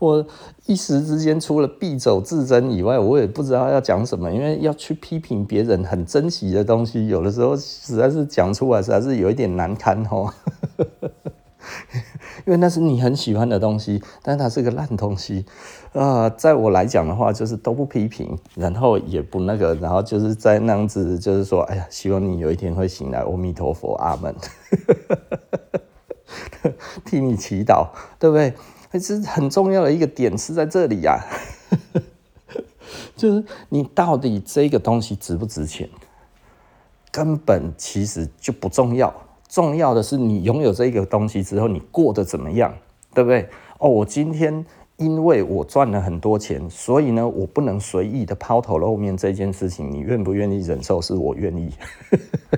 我一时之间除了敝帚自珍以外，我也不知道要讲什么，因为要去批评别人很珍惜的东西，有的时候实在是讲出来实在是有一点难堪哦。因为那是你很喜欢的东西，但它是个烂东西，啊、在我来讲的话，就是都不批评，然后也不那个，然后就是在那样子，就是说，哎呀，希望你有一天会醒来，阿弥陀佛，阿门，替你祈祷，对不对？这是很重要的一个点是在这里呀、啊，就是你到底这个东西值不值钱，根本其实就不重要。重要的是你拥有这个东西之后，你过得怎么样，对不对？哦，我今天因为我赚了很多钱，所以呢，我不能随意的抛头露面这件事情，你愿不愿意忍受？是我愿意。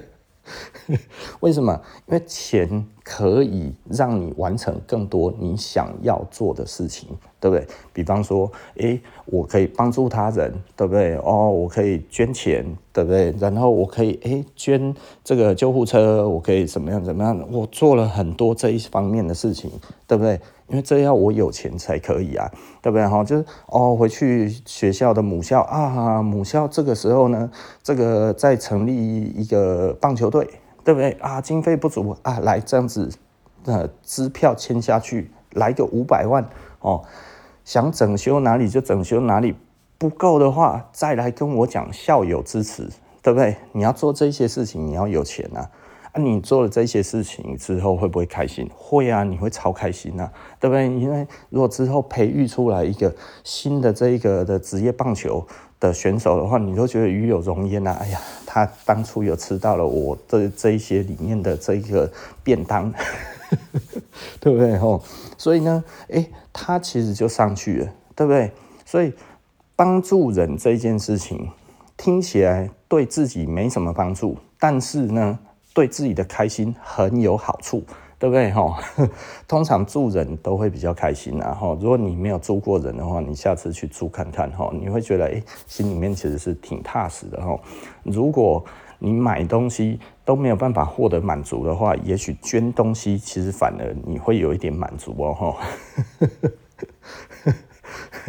为什么？因为钱可以让你完成更多你想要做的事情，对不对？比方说，诶，我可以帮助他人，对不对？哦，我可以捐钱，对不对？然后我可以诶捐这个救护车，我可以怎么样怎么样？我做了很多这一方面的事情，对不对？因为这要我有钱才可以啊，对不对？哈，就是哦，回去学校的母校啊，母校这个时候呢，这个再成立一个棒球队。对不对啊？经费不足啊，来这样子，呃，支票签下去，来个五百万哦。想整修哪里就整修哪里，不够的话再来跟我讲，校友支持，对不对？你要做这些事情，你要有钱啊。啊，你做了这些事情之后会不会开心？会啊，你会超开心啊，对不对？因为如果之后培育出来一个新的这一个的职业棒球的选手的话，你都觉得与有荣焉呐！哎呀，他当初有吃到了我这这一些里面的这一个便当，对不对？吼，所以呢，哎，他其实就上去了，对不对？所以帮助人这件事情听起来对自己没什么帮助，但是呢，对自己的开心很有好处。对不对哈？通常助人都会比较开心啊哈。如果你没有助过人的话，你下次去助看看哈，你会觉得哎，心里面其实是挺踏实的哈。如果你买东西都没有办法获得满足的话，也许捐东西其实反而你会有一点满足哦哈。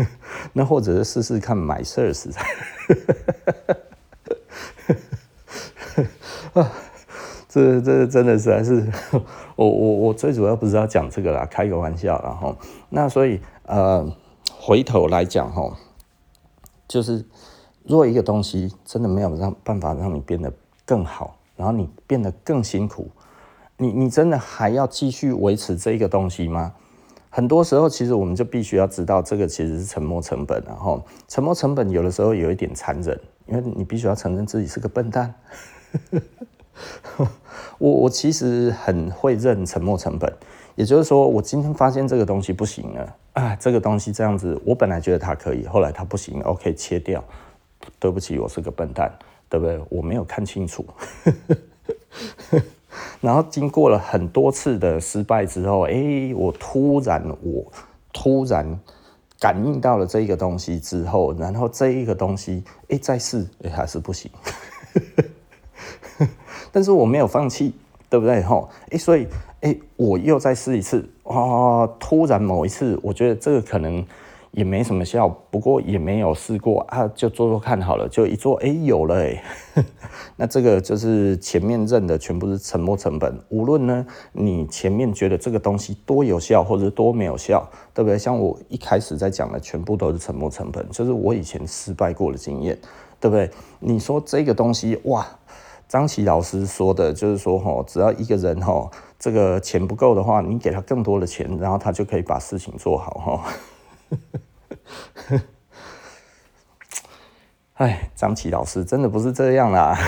那或者是试试看买 SARS。这这真的是还是我我我最主要不是要讲这个啦，开个玩笑啦哈。那所以呃，回头来讲哈，就是如果一个东西真的没有让办法让你变得更好，然后你变得更辛苦，你你真的还要继续维持这个东西吗？很多时候其实我们就必须要知道，这个其实是沉没成本，然后沉没成本有的时候有一点残忍，因为你必须要承认自己是个笨蛋。我我其实很会认沉没成本，也就是说，我今天发现这个东西不行了啊，这个东西这样子，我本来觉得它可以，后来它不行，OK，切掉。对不起，我是个笨蛋，对不对？我没有看清楚。然后经过了很多次的失败之后，哎，我突然我突然感应到了这个东西之后，然后这一个东西，哎，再试，哎，还是不行。但是我没有放弃，对不对？吼，哎，所以，哎，我又再试一次，哇！突然某一次，我觉得这个可能也没什么效，不过也没有试过啊，就做做看好了，就一做，哎，有了，哎，那这个就是前面认的全部是沉没成本。无论呢，你前面觉得这个东西多有效，或者多没有效，对不对？像我一开始在讲的，全部都是沉没成本，就是我以前失败过的经验，对不对？你说这个东西，哇！张琪老师说的，就是说，哈，只要一个人，哈，这个钱不够的话，你给他更多的钱，然后他就可以把事情做好，哈。哎，张琦老师真的不是这样啦。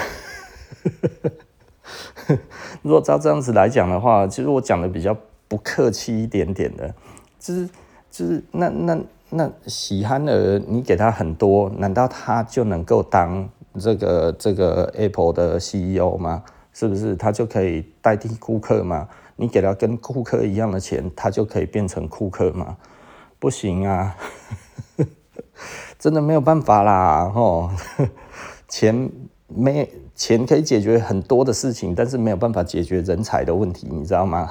如果照这样子来讲的话，其实我讲的比较不客气一点点的，就是就是那那那喜憨儿，你给他很多，难道他就能够当？这个这个 Apple 的 CEO 吗？是不是他就可以代替库克吗？你给他跟库克一样的钱，他就可以变成库克吗？不行啊，真的没有办法啦！吼，钱没钱可以解决很多的事情，但是没有办法解决人才的问题，你知道吗？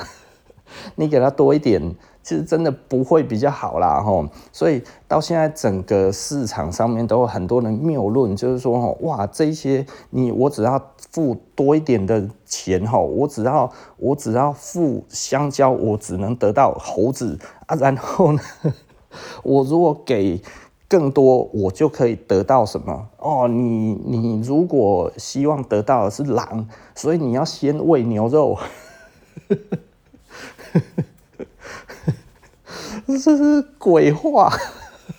你给他多一点。其实真的不会比较好啦，吼，所以到现在整个市场上面都有很多人谬论，就是说，吼，哇，这些你我只要付多一点的钱，吼，我只要我只要付香蕉，我只能得到猴子啊，然后呢，我如果给更多，我就可以得到什么？哦，你你如果希望得到的是狼，所以你要先喂牛肉。这是鬼话，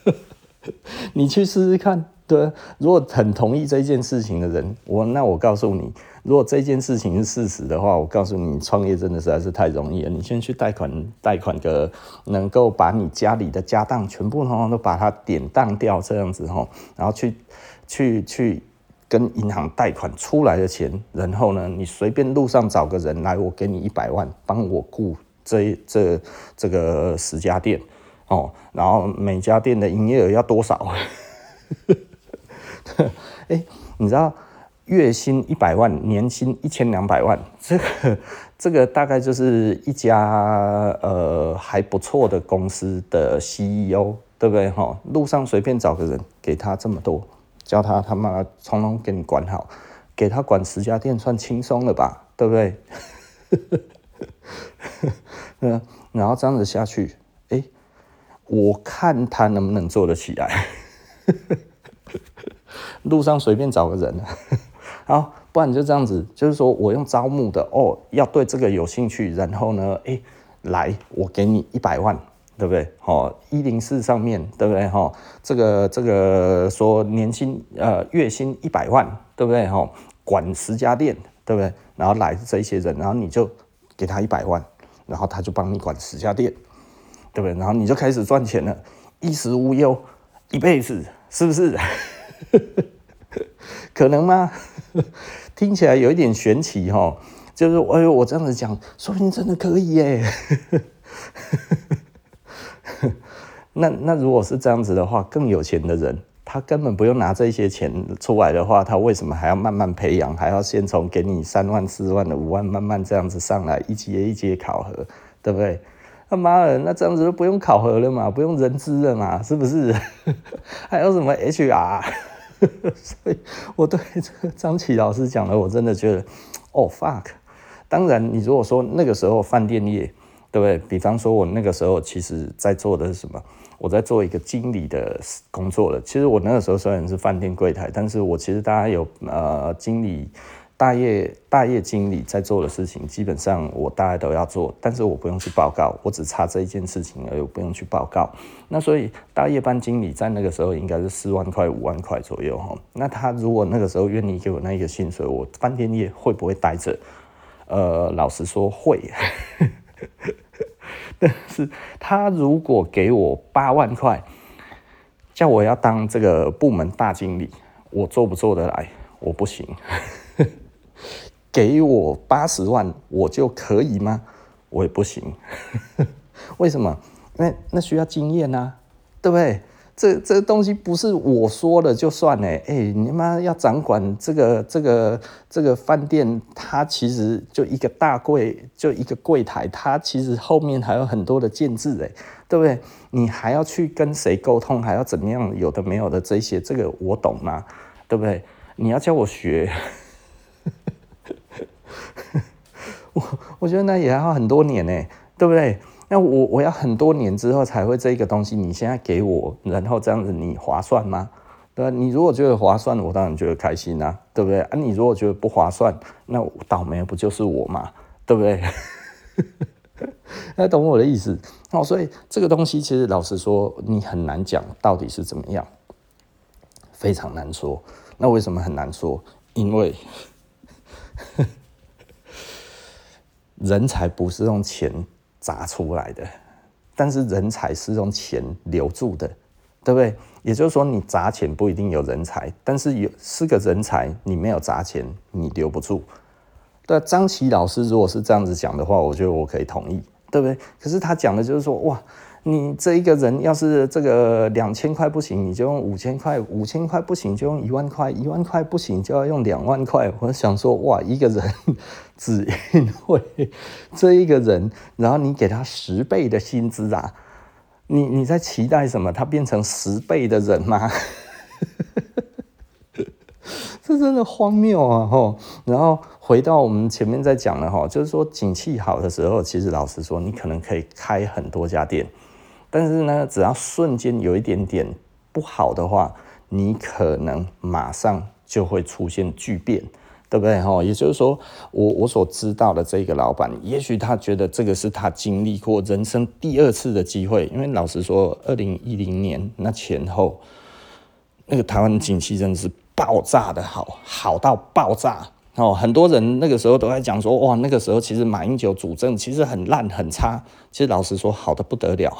你去试试看。对，如果很同意这件事情的人，我那我告诉你，如果这件事情是事实的话，我告诉你，创业真的实在是太容易了。你先去贷款，贷款个能够把你家里的家当全部通通都把它典当掉，这样子齁，然后去去去跟银行贷款出来的钱，然后呢，你随便路上找个人来，我给你一百万，帮我顾。这这这个十家店哦，然后每家店的营业额要多少？哎，你知道月薪一百万，年薪一千两百万，这个这个大概就是一家呃还不错的公司的 CEO，对不对？哈，路上随便找个人，给他这么多，叫他他妈从头给你管好，给他管十家店算轻松了吧？对不对？嗯，然后这样子下去，哎，我看他能不能做得起来。路上随便找个人，好，不然就这样子，就是说我用招募的哦，要对这个有兴趣，然后呢，哎，来，我给你一百万，对不对？哦，一零四上面，对不对？哈，这个这个说年薪呃月薪一百万，对不对？哈，管十家店，对不对？然后来这些人，然后你就。给他一百万，然后他就帮你管十家店，对不对？然后你就开始赚钱了，衣食无忧，一辈子，是不是？可能吗？听起来有一点玄奇哈，就是哎呦，我这样子讲，说不定真的可以耶。那那如果是这样子的话，更有钱的人。他根本不用拿这些钱出来的话，他为什么还要慢慢培养？还要先从给你三万、四万的五万，慢慢这样子上来，一阶一阶考核，对不对？他妈的，那这样子就不用考核了嘛，不用人资了嘛，是不是？还有什么 HR？所以我对这个张琪老师讲的，我真的觉得，哦、fuck。当然，你如果说那个时候饭店业，对不对？比方说，我那个时候其实在做的是什么？我在做一个经理的工作了。其实我那个时候虽然是饭店柜台，但是我其实大家有呃经理大业大业经理在做的事情，基本上我大概都要做，但是我不用去报告，我只差这一件事情而已，不用去报告。那所以大业班经理在那个时候应该是四万块五万块左右哈。那他如果那个时候愿意给我那一个薪水，我饭店业会不会待着？呃，老实说会。但 是他如果给我八万块，叫我要当这个部门大经理，我做不做得来？我不行。给我八十万，我就可以吗？我也不行。为什么？因为那需要经验啊，对不对？这这东西不是我说了就算嘞，哎、欸，你妈要掌管这个这个这个饭店，它其实就一个大柜，就一个柜台，它其实后面还有很多的建制，哎，对不对？你还要去跟谁沟通，还要怎么样？有的没有的这些，这个我懂吗？对不对？你要教我学，我我觉得那也要很多年呢，对不对？那我我要很多年之后才会这个东西，你现在给我，然后这样子你划算吗？对吧？你如果觉得划算，我当然觉得开心啊，对不对？啊，你如果觉得不划算，那倒霉不就是我嘛，对不对？那懂我的意思？哦，所以这个东西其实老实说，你很难讲到底是怎么样，非常难说。那为什么很难说？因为 人才不是用钱。砸出来的，但是人才是用钱留住的，对不对？也就是说，你砸钱不一定有人才，但是有是个人才，你没有砸钱，你留不住。对，张琪老师如果是这样子讲的话，我觉得我可以同意，对不对？可是他讲的就是说，哇，你这一个人要是这个两千块不行，你就用五千块；五千块不行，就用一万块；一万块不行，就要用两万块。我想说，哇，一个人只因为这一个人，然后你给他十倍的薪资啊，你你在期待什么？他变成十倍的人吗？这真的荒谬啊！吼，然后回到我们前面在讲的哈，就是说景气好的时候，其实老实说，你可能可以开很多家店，但是呢，只要瞬间有一点点不好的话，你可能马上就会出现巨变，对不对？哈，也就是说，我我所知道的这个老板，也许他觉得这个是他经历过人生第二次的机会，因为老实说，二零一零年那前后，那个台湾的景气真是。爆炸的好，好到爆炸哦！很多人那个时候都在讲说，哇，那个时候其实马英九主政其实很烂很差，其实老实说好的不得了。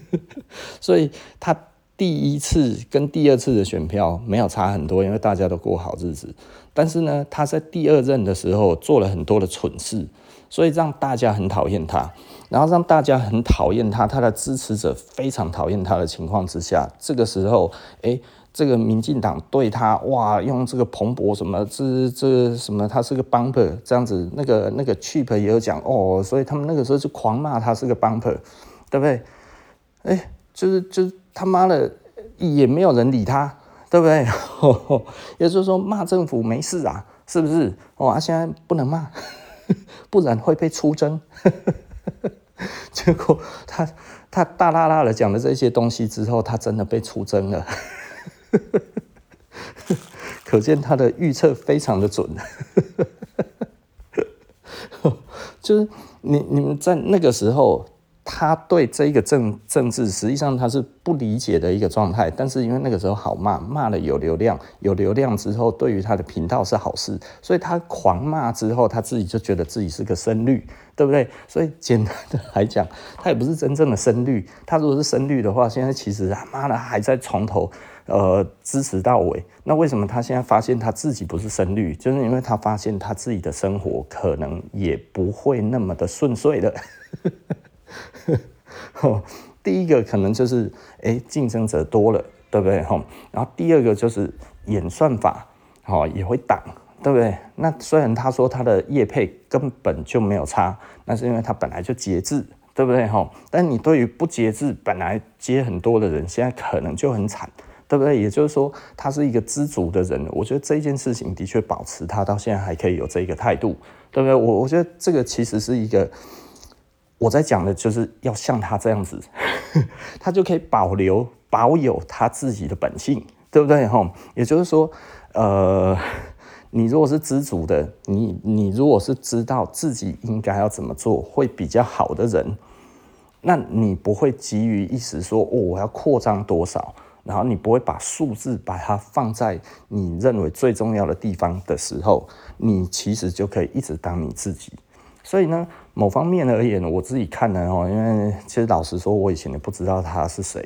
所以他第一次跟第二次的选票没有差很多，因为大家都过好日子。但是呢，他在第二任的时候做了很多的蠢事，所以让大家很讨厌他，然后让大家很讨厌他，他的支持者非常讨厌他的情况之下，这个时候，哎。这个民进党对他哇，用这个蓬勃什么这这什么，他是个 bumper 这样子，那个那个 cheap 也有讲哦，所以他们那个时候就狂骂他是个 bumper，对不对？哎，就是就是他妈的也没有人理他，对不对？也就是说骂政府没事啊，是不是？哦，啊，现在不能骂，不然会被出征。结果他他大剌剌的讲了这些东西之后，他真的被出征了。可见他的预测非常的准，就是你你们在那个时候。他对这个政政治，实际上他是不理解的一个状态。但是因为那个时候好骂，骂了有流量，有流量之后，对于他的频道是好事，所以他狂骂之后，他自己就觉得自己是个深绿，对不对？所以简单的来讲，他也不是真正的深绿。他如果是深绿的话，现在其实他妈的还在从头呃支持到尾。那为什么他现在发现他自己不是深绿？就是因为他发现他自己的生活可能也不会那么的顺遂了。第一个可能就是，哎，竞争者多了，对不对？然后第二个就是演算法，也会挡，对不对？那虽然他说他的业配根本就没有差，那是因为他本来就节制，对不对？但你对于不节制，本来接很多的人，现在可能就很惨，对不对？也就是说，他是一个知足的人。我觉得这件事情的确保持他到现在还可以有这个态度，对不对？我我觉得这个其实是一个。我在讲的就是要像他这样子，他就可以保留保有他自己的本性，对不对？哈，也就是说，呃，你如果是知足的，你你如果是知道自己应该要怎么做会比较好的人，那你不会急于一时说，哦，我要扩张多少，然后你不会把数字把它放在你认为最重要的地方的时候，你其实就可以一直当你自己。所以呢，某方面而言，我自己看呢，哦，因为其实老实说，我以前也不知道他是谁，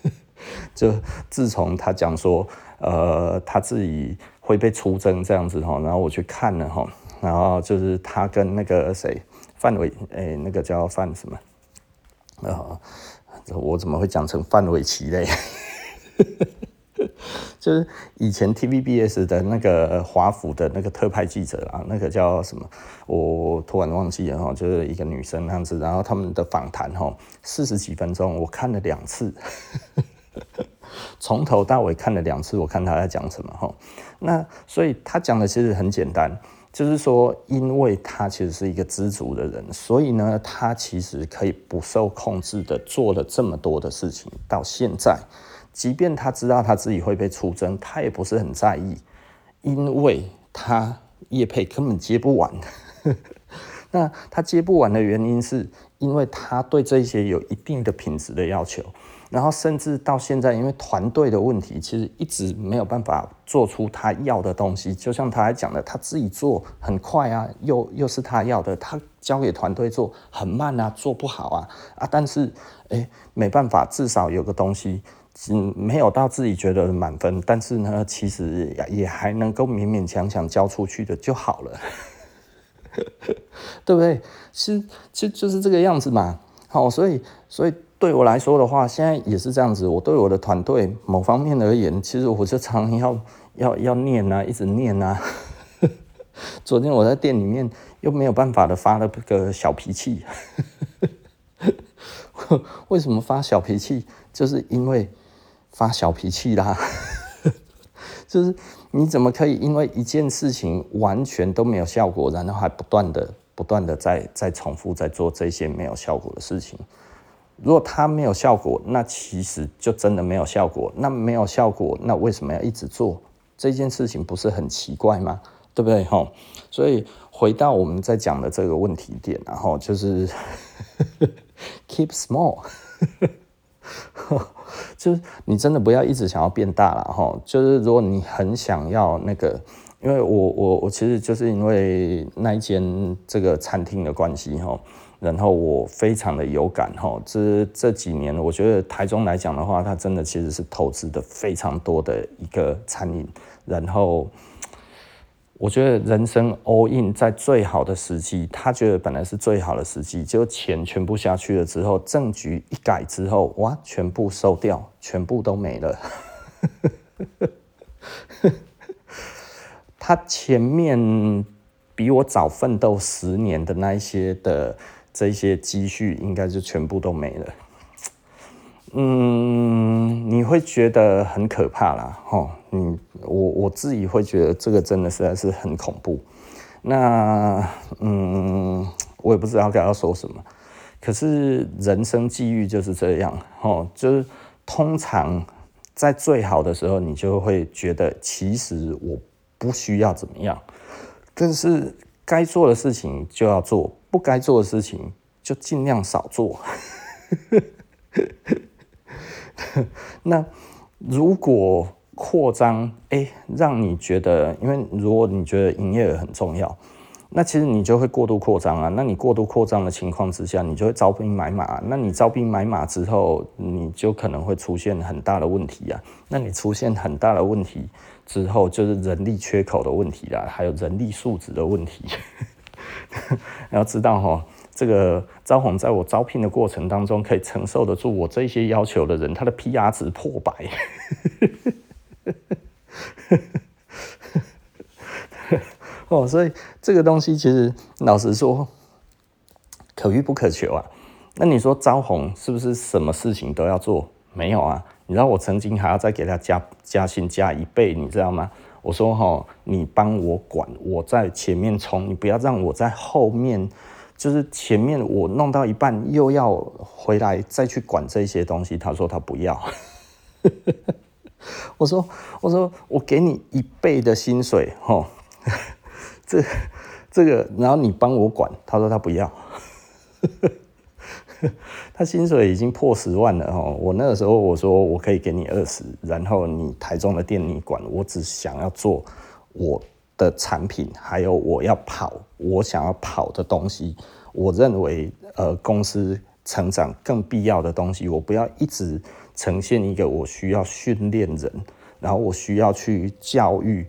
就自从他讲说，呃，他自己会被出征这样子哈，然后我去看了哈，然后就是他跟那个谁范伟，哎，那个叫范什么，啊，我怎么会讲成范玮琪嘞？就是以前 TVBS 的那个华府的那个特派记者啊，那个叫什么？我突然忘记了哈，就是一个女生那样子。然后他们的访谈哈，四十几分钟，我看了两次，从头到尾看了两次，我看他在讲什么哈。那所以他讲的其实很简单，就是说，因为他其实是一个知足的人，所以呢，他其实可以不受控制的做了这么多的事情，到现在。即便他知道他自己会被出征，他也不是很在意，因为他业配根本接不完。那他接不完的原因是，因为他对这些有一定的品质的要求，然后甚至到现在，因为团队的问题，其实一直没有办法做出他要的东西。就像他还讲的，他自己做很快啊，又又是他要的，他交给团队做很慢啊，做不好啊啊！但是哎，没办法，至少有个东西。嗯，没有到自己觉得满分，但是呢，其实也还能够勉勉强强交出去的就好了，对不对？其实其实就是这个样子嘛。好，所以所以对我来说的话，现在也是这样子。我对我的团队某方面而言，其实我就常常要要要念啊，一直念啊。昨天我在店里面又没有办法的发了个小脾气。为什么发小脾气？就是因为发小脾气啦。就是你怎么可以因为一件事情完全都没有效果，然后还不断的、不断的在在重复在做这些没有效果的事情？如果它没有效果，那其实就真的没有效果。那没有效果，那为什么要一直做这件事情？不是很奇怪吗？对不对？吼，所以回到我们在讲的这个问题点，然后就是 keep small。就是你真的不要一直想要变大了哈。就是如果你很想要那个，因为我我我其实就是因为那一间这个餐厅的关系哈，然后我非常的有感哈。这这几年，我觉得台中来讲的话，它真的其实是投资的非常多的一个餐饮，然后。我觉得人生 all in 在最好的时机，他觉得本来是最好的时机，就钱全部下去了之后，政局一改之后，哇，全部收掉，全部都没了。他前面比我早奋斗十年的那一些的这些积蓄，应该就全部都没了。嗯，你会觉得很可怕啦，吼，嗯，我我自己会觉得这个真的实在是很恐怖。那，嗯，我也不知道该要说什么。可是人生际遇就是这样，吼，就是通常在最好的时候，你就会觉得其实我不需要怎么样，但是该做的事情就要做，不该做的事情就尽量少做。那如果扩张，哎，让你觉得，因为如果你觉得营业额很重要，那其实你就会过度扩张啊。那你过度扩张的情况之下，你就会招兵买马。那你招兵买马之后，你就可能会出现很大的问题啊。那你出现很大的问题之后，就是人力缺口的问题啦，还有人力素质的问题。要知道哈。这个招红在我招聘的过程当中，可以承受得住我这些要求的人，他的 PR 值破百。哦，所以这个东西其实老实说，可遇不可求啊。那你说招红是不是什么事情都要做？没有啊。你知道我曾经还要再给他加加薪加一倍，你知道吗？我说哈，你帮我管，我在前面冲，你不要让我在后面。就是前面我弄到一半，又要回来再去管这些东西。他说他不要。我说我说我给你一倍的薪水，吼，这这个，然后你帮我管。他说他不要。他薪水已经破十万了，吼。我那个时候我说我可以给你二十，然后你台中的店你管，我只想要做我。的产品，还有我要跑，我想要跑的东西，我认为呃公司成长更必要的东西，我不要一直呈现一个我需要训练人，然后我需要去教育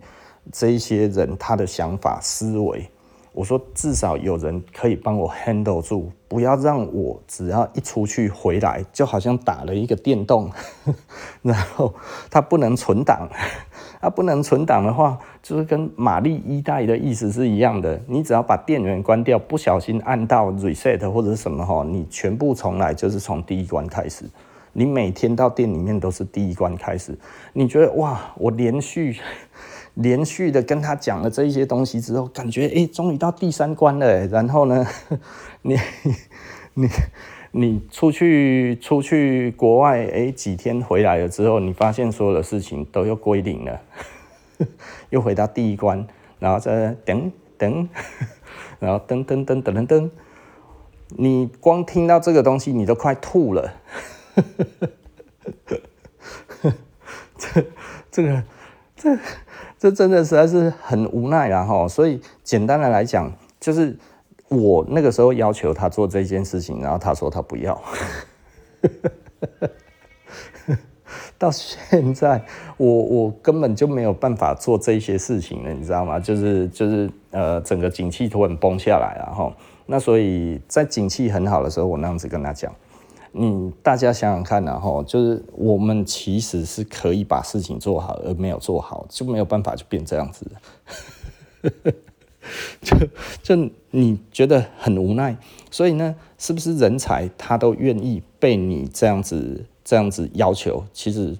这些人他的想法思维。我说至少有人可以帮我 handle 住，不要让我只要一出去回来，就好像打了一个电动，然后它不能存档。它不能存档的话，就是跟玛丽一代的意思是一样的。你只要把电源关掉，不小心按到 reset 或者是什么哈，你全部重来，就是从第一关开始。你每天到店里面都是第一关开始。你觉得哇，我连续 连续的跟他讲了这一些东西之后，感觉哎，终于到第三关了。然后呢，你 你。你出去出去国外，哎，几天回来了之后，你发现所有的事情都又归零了，又回到第一关，然后再等等，然后噔噔噔噔噔噔，你光听到这个东西，你都快吐了。这这个这这真的实在是很无奈啊！哈，所以简单的来讲，就是。我那个时候要求他做这件事情，然后他说他不要。到现在，我我根本就没有办法做这些事情了，你知道吗？就是就是呃，整个景气突然崩下来了哈。那所以在景气很好的时候，我那样子跟他讲，你大家想想看然后就是我们其实是可以把事情做好，而没有做好，就没有办法就变这样子。就就你觉得很无奈，所以呢，是不是人才他都愿意被你这样子这样子要求？其实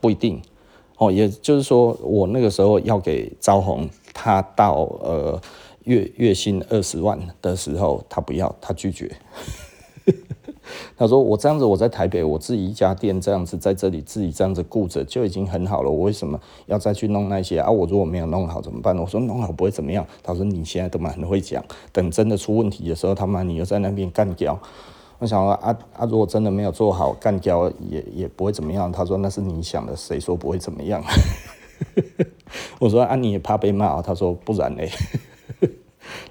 不一定哦。也就是说，我那个时候要给招红，他到呃月月薪二十万的时候，他不要，他拒绝。他说：“我这样子，我在台北，我自己一家店这样子，在这里自己这样子顾着就已经很好了。我为什么要再去弄那些啊？我如果没有弄好怎么办？”我说：“弄好不会怎么样。”他说：“你现在都蛮会讲，等真的出问题的时候，他妈你又在那边干掉。”我想说：“啊啊，如果真的没有做好，干掉也也不会怎么样。”他说：“那是你想的，谁说不会怎么样？”我说：“啊，你也怕被骂？”他说：“不然嘞。”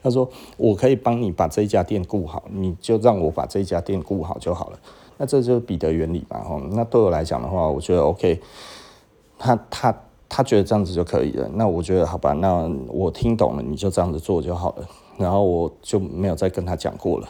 他说：“我可以帮你把这一家店顾好，你就让我把这一家店顾好就好了。那这就是彼得原理嘛，吼。那对我来讲的话，我觉得 OK。他他他觉得这样子就可以了。那我觉得好吧，那我听懂了，你就这样子做就好了。然后我就没有再跟他讲过了。”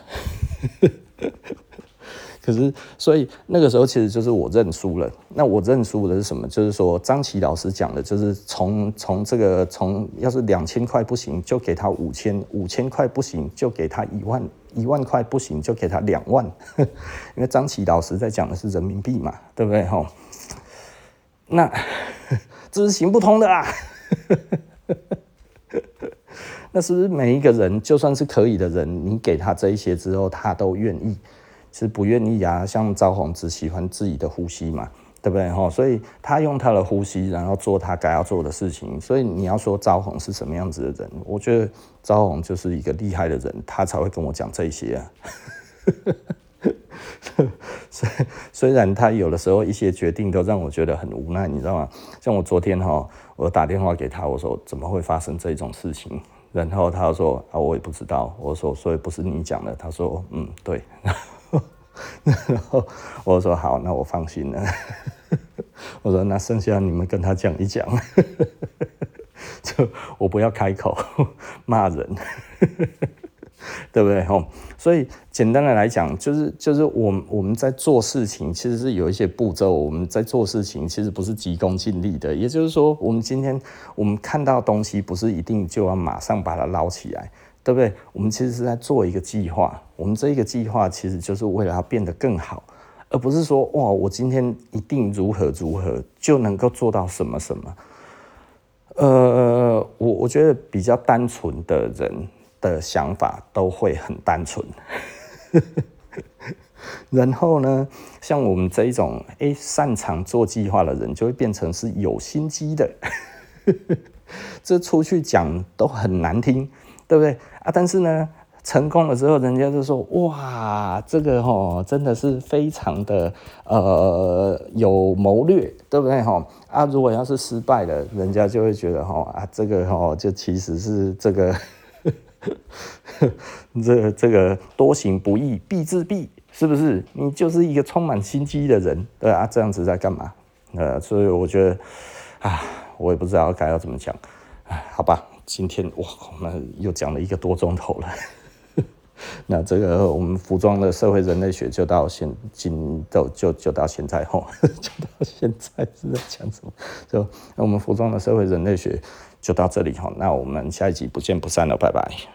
可是，所以那个时候其实就是我认输了。那我认输的是什么？就是说张琪老师讲的，就是从从这个从要是两千块不行，就给他五千；五千块不行，就给他一万；一万块不行，就给他两万。因为张琪老师在讲的是人民币嘛，对不对？吼，那这是行不通的啊。那是不是每一个人，就算是可以的人，你给他这一些之后，他都愿意？是不愿意啊，像赵宏只喜欢自己的呼吸嘛，对不对哈？所以他用他的呼吸，然后做他该要做的事情。所以你要说赵宏是什么样子的人，我觉得赵宏就是一个厉害的人，他才会跟我讲这些啊。虽 虽然他有的时候一些决定都让我觉得很无奈，你知道吗？像我昨天哈，我打电话给他，我说怎么会发生这种事情？然后他说啊，我也不知道。我说所以不是你讲的。他说嗯，对。然后我说好，那我放心了。我说那剩下你们跟他讲一讲，就我不要开口骂人，对不对？吼，所以简单的来讲，就是就是我我们在做事情，其实是有一些步骤。我们在做事情，其实不是急功近利的。也就是说，我们今天我们看到东西，不是一定就要马上把它捞起来。对不对？我们其实是在做一个计划，我们这一个计划其实就是为了要变得更好，而不是说哇，我今天一定如何如何就能够做到什么什么。呃，我我觉得比较单纯的人的想法都会很单纯，然后呢，像我们这一种诶擅长做计划的人，就会变成是有心机的，这出去讲都很难听。对不对啊？但是呢，成功了之后，人家就说哇，这个吼真的是非常的呃有谋略，对不对吼？啊，如果要是失败了，人家就会觉得吼啊，这个吼就其实是这个，这、这个多行不义必自毙，是不是？你就是一个充满心机的人，对啊，这样子在干嘛？呃，所以我觉得啊，我也不知道该要怎么讲，哎，好吧。今天哇，我们又讲了一个多钟头了。那这个我们服装的社会人类学就到现今就就就到现在吼，就到现在是在讲什么？就那我们服装的社会人类学就到这里哈。那我们下一集不见不散了，拜拜。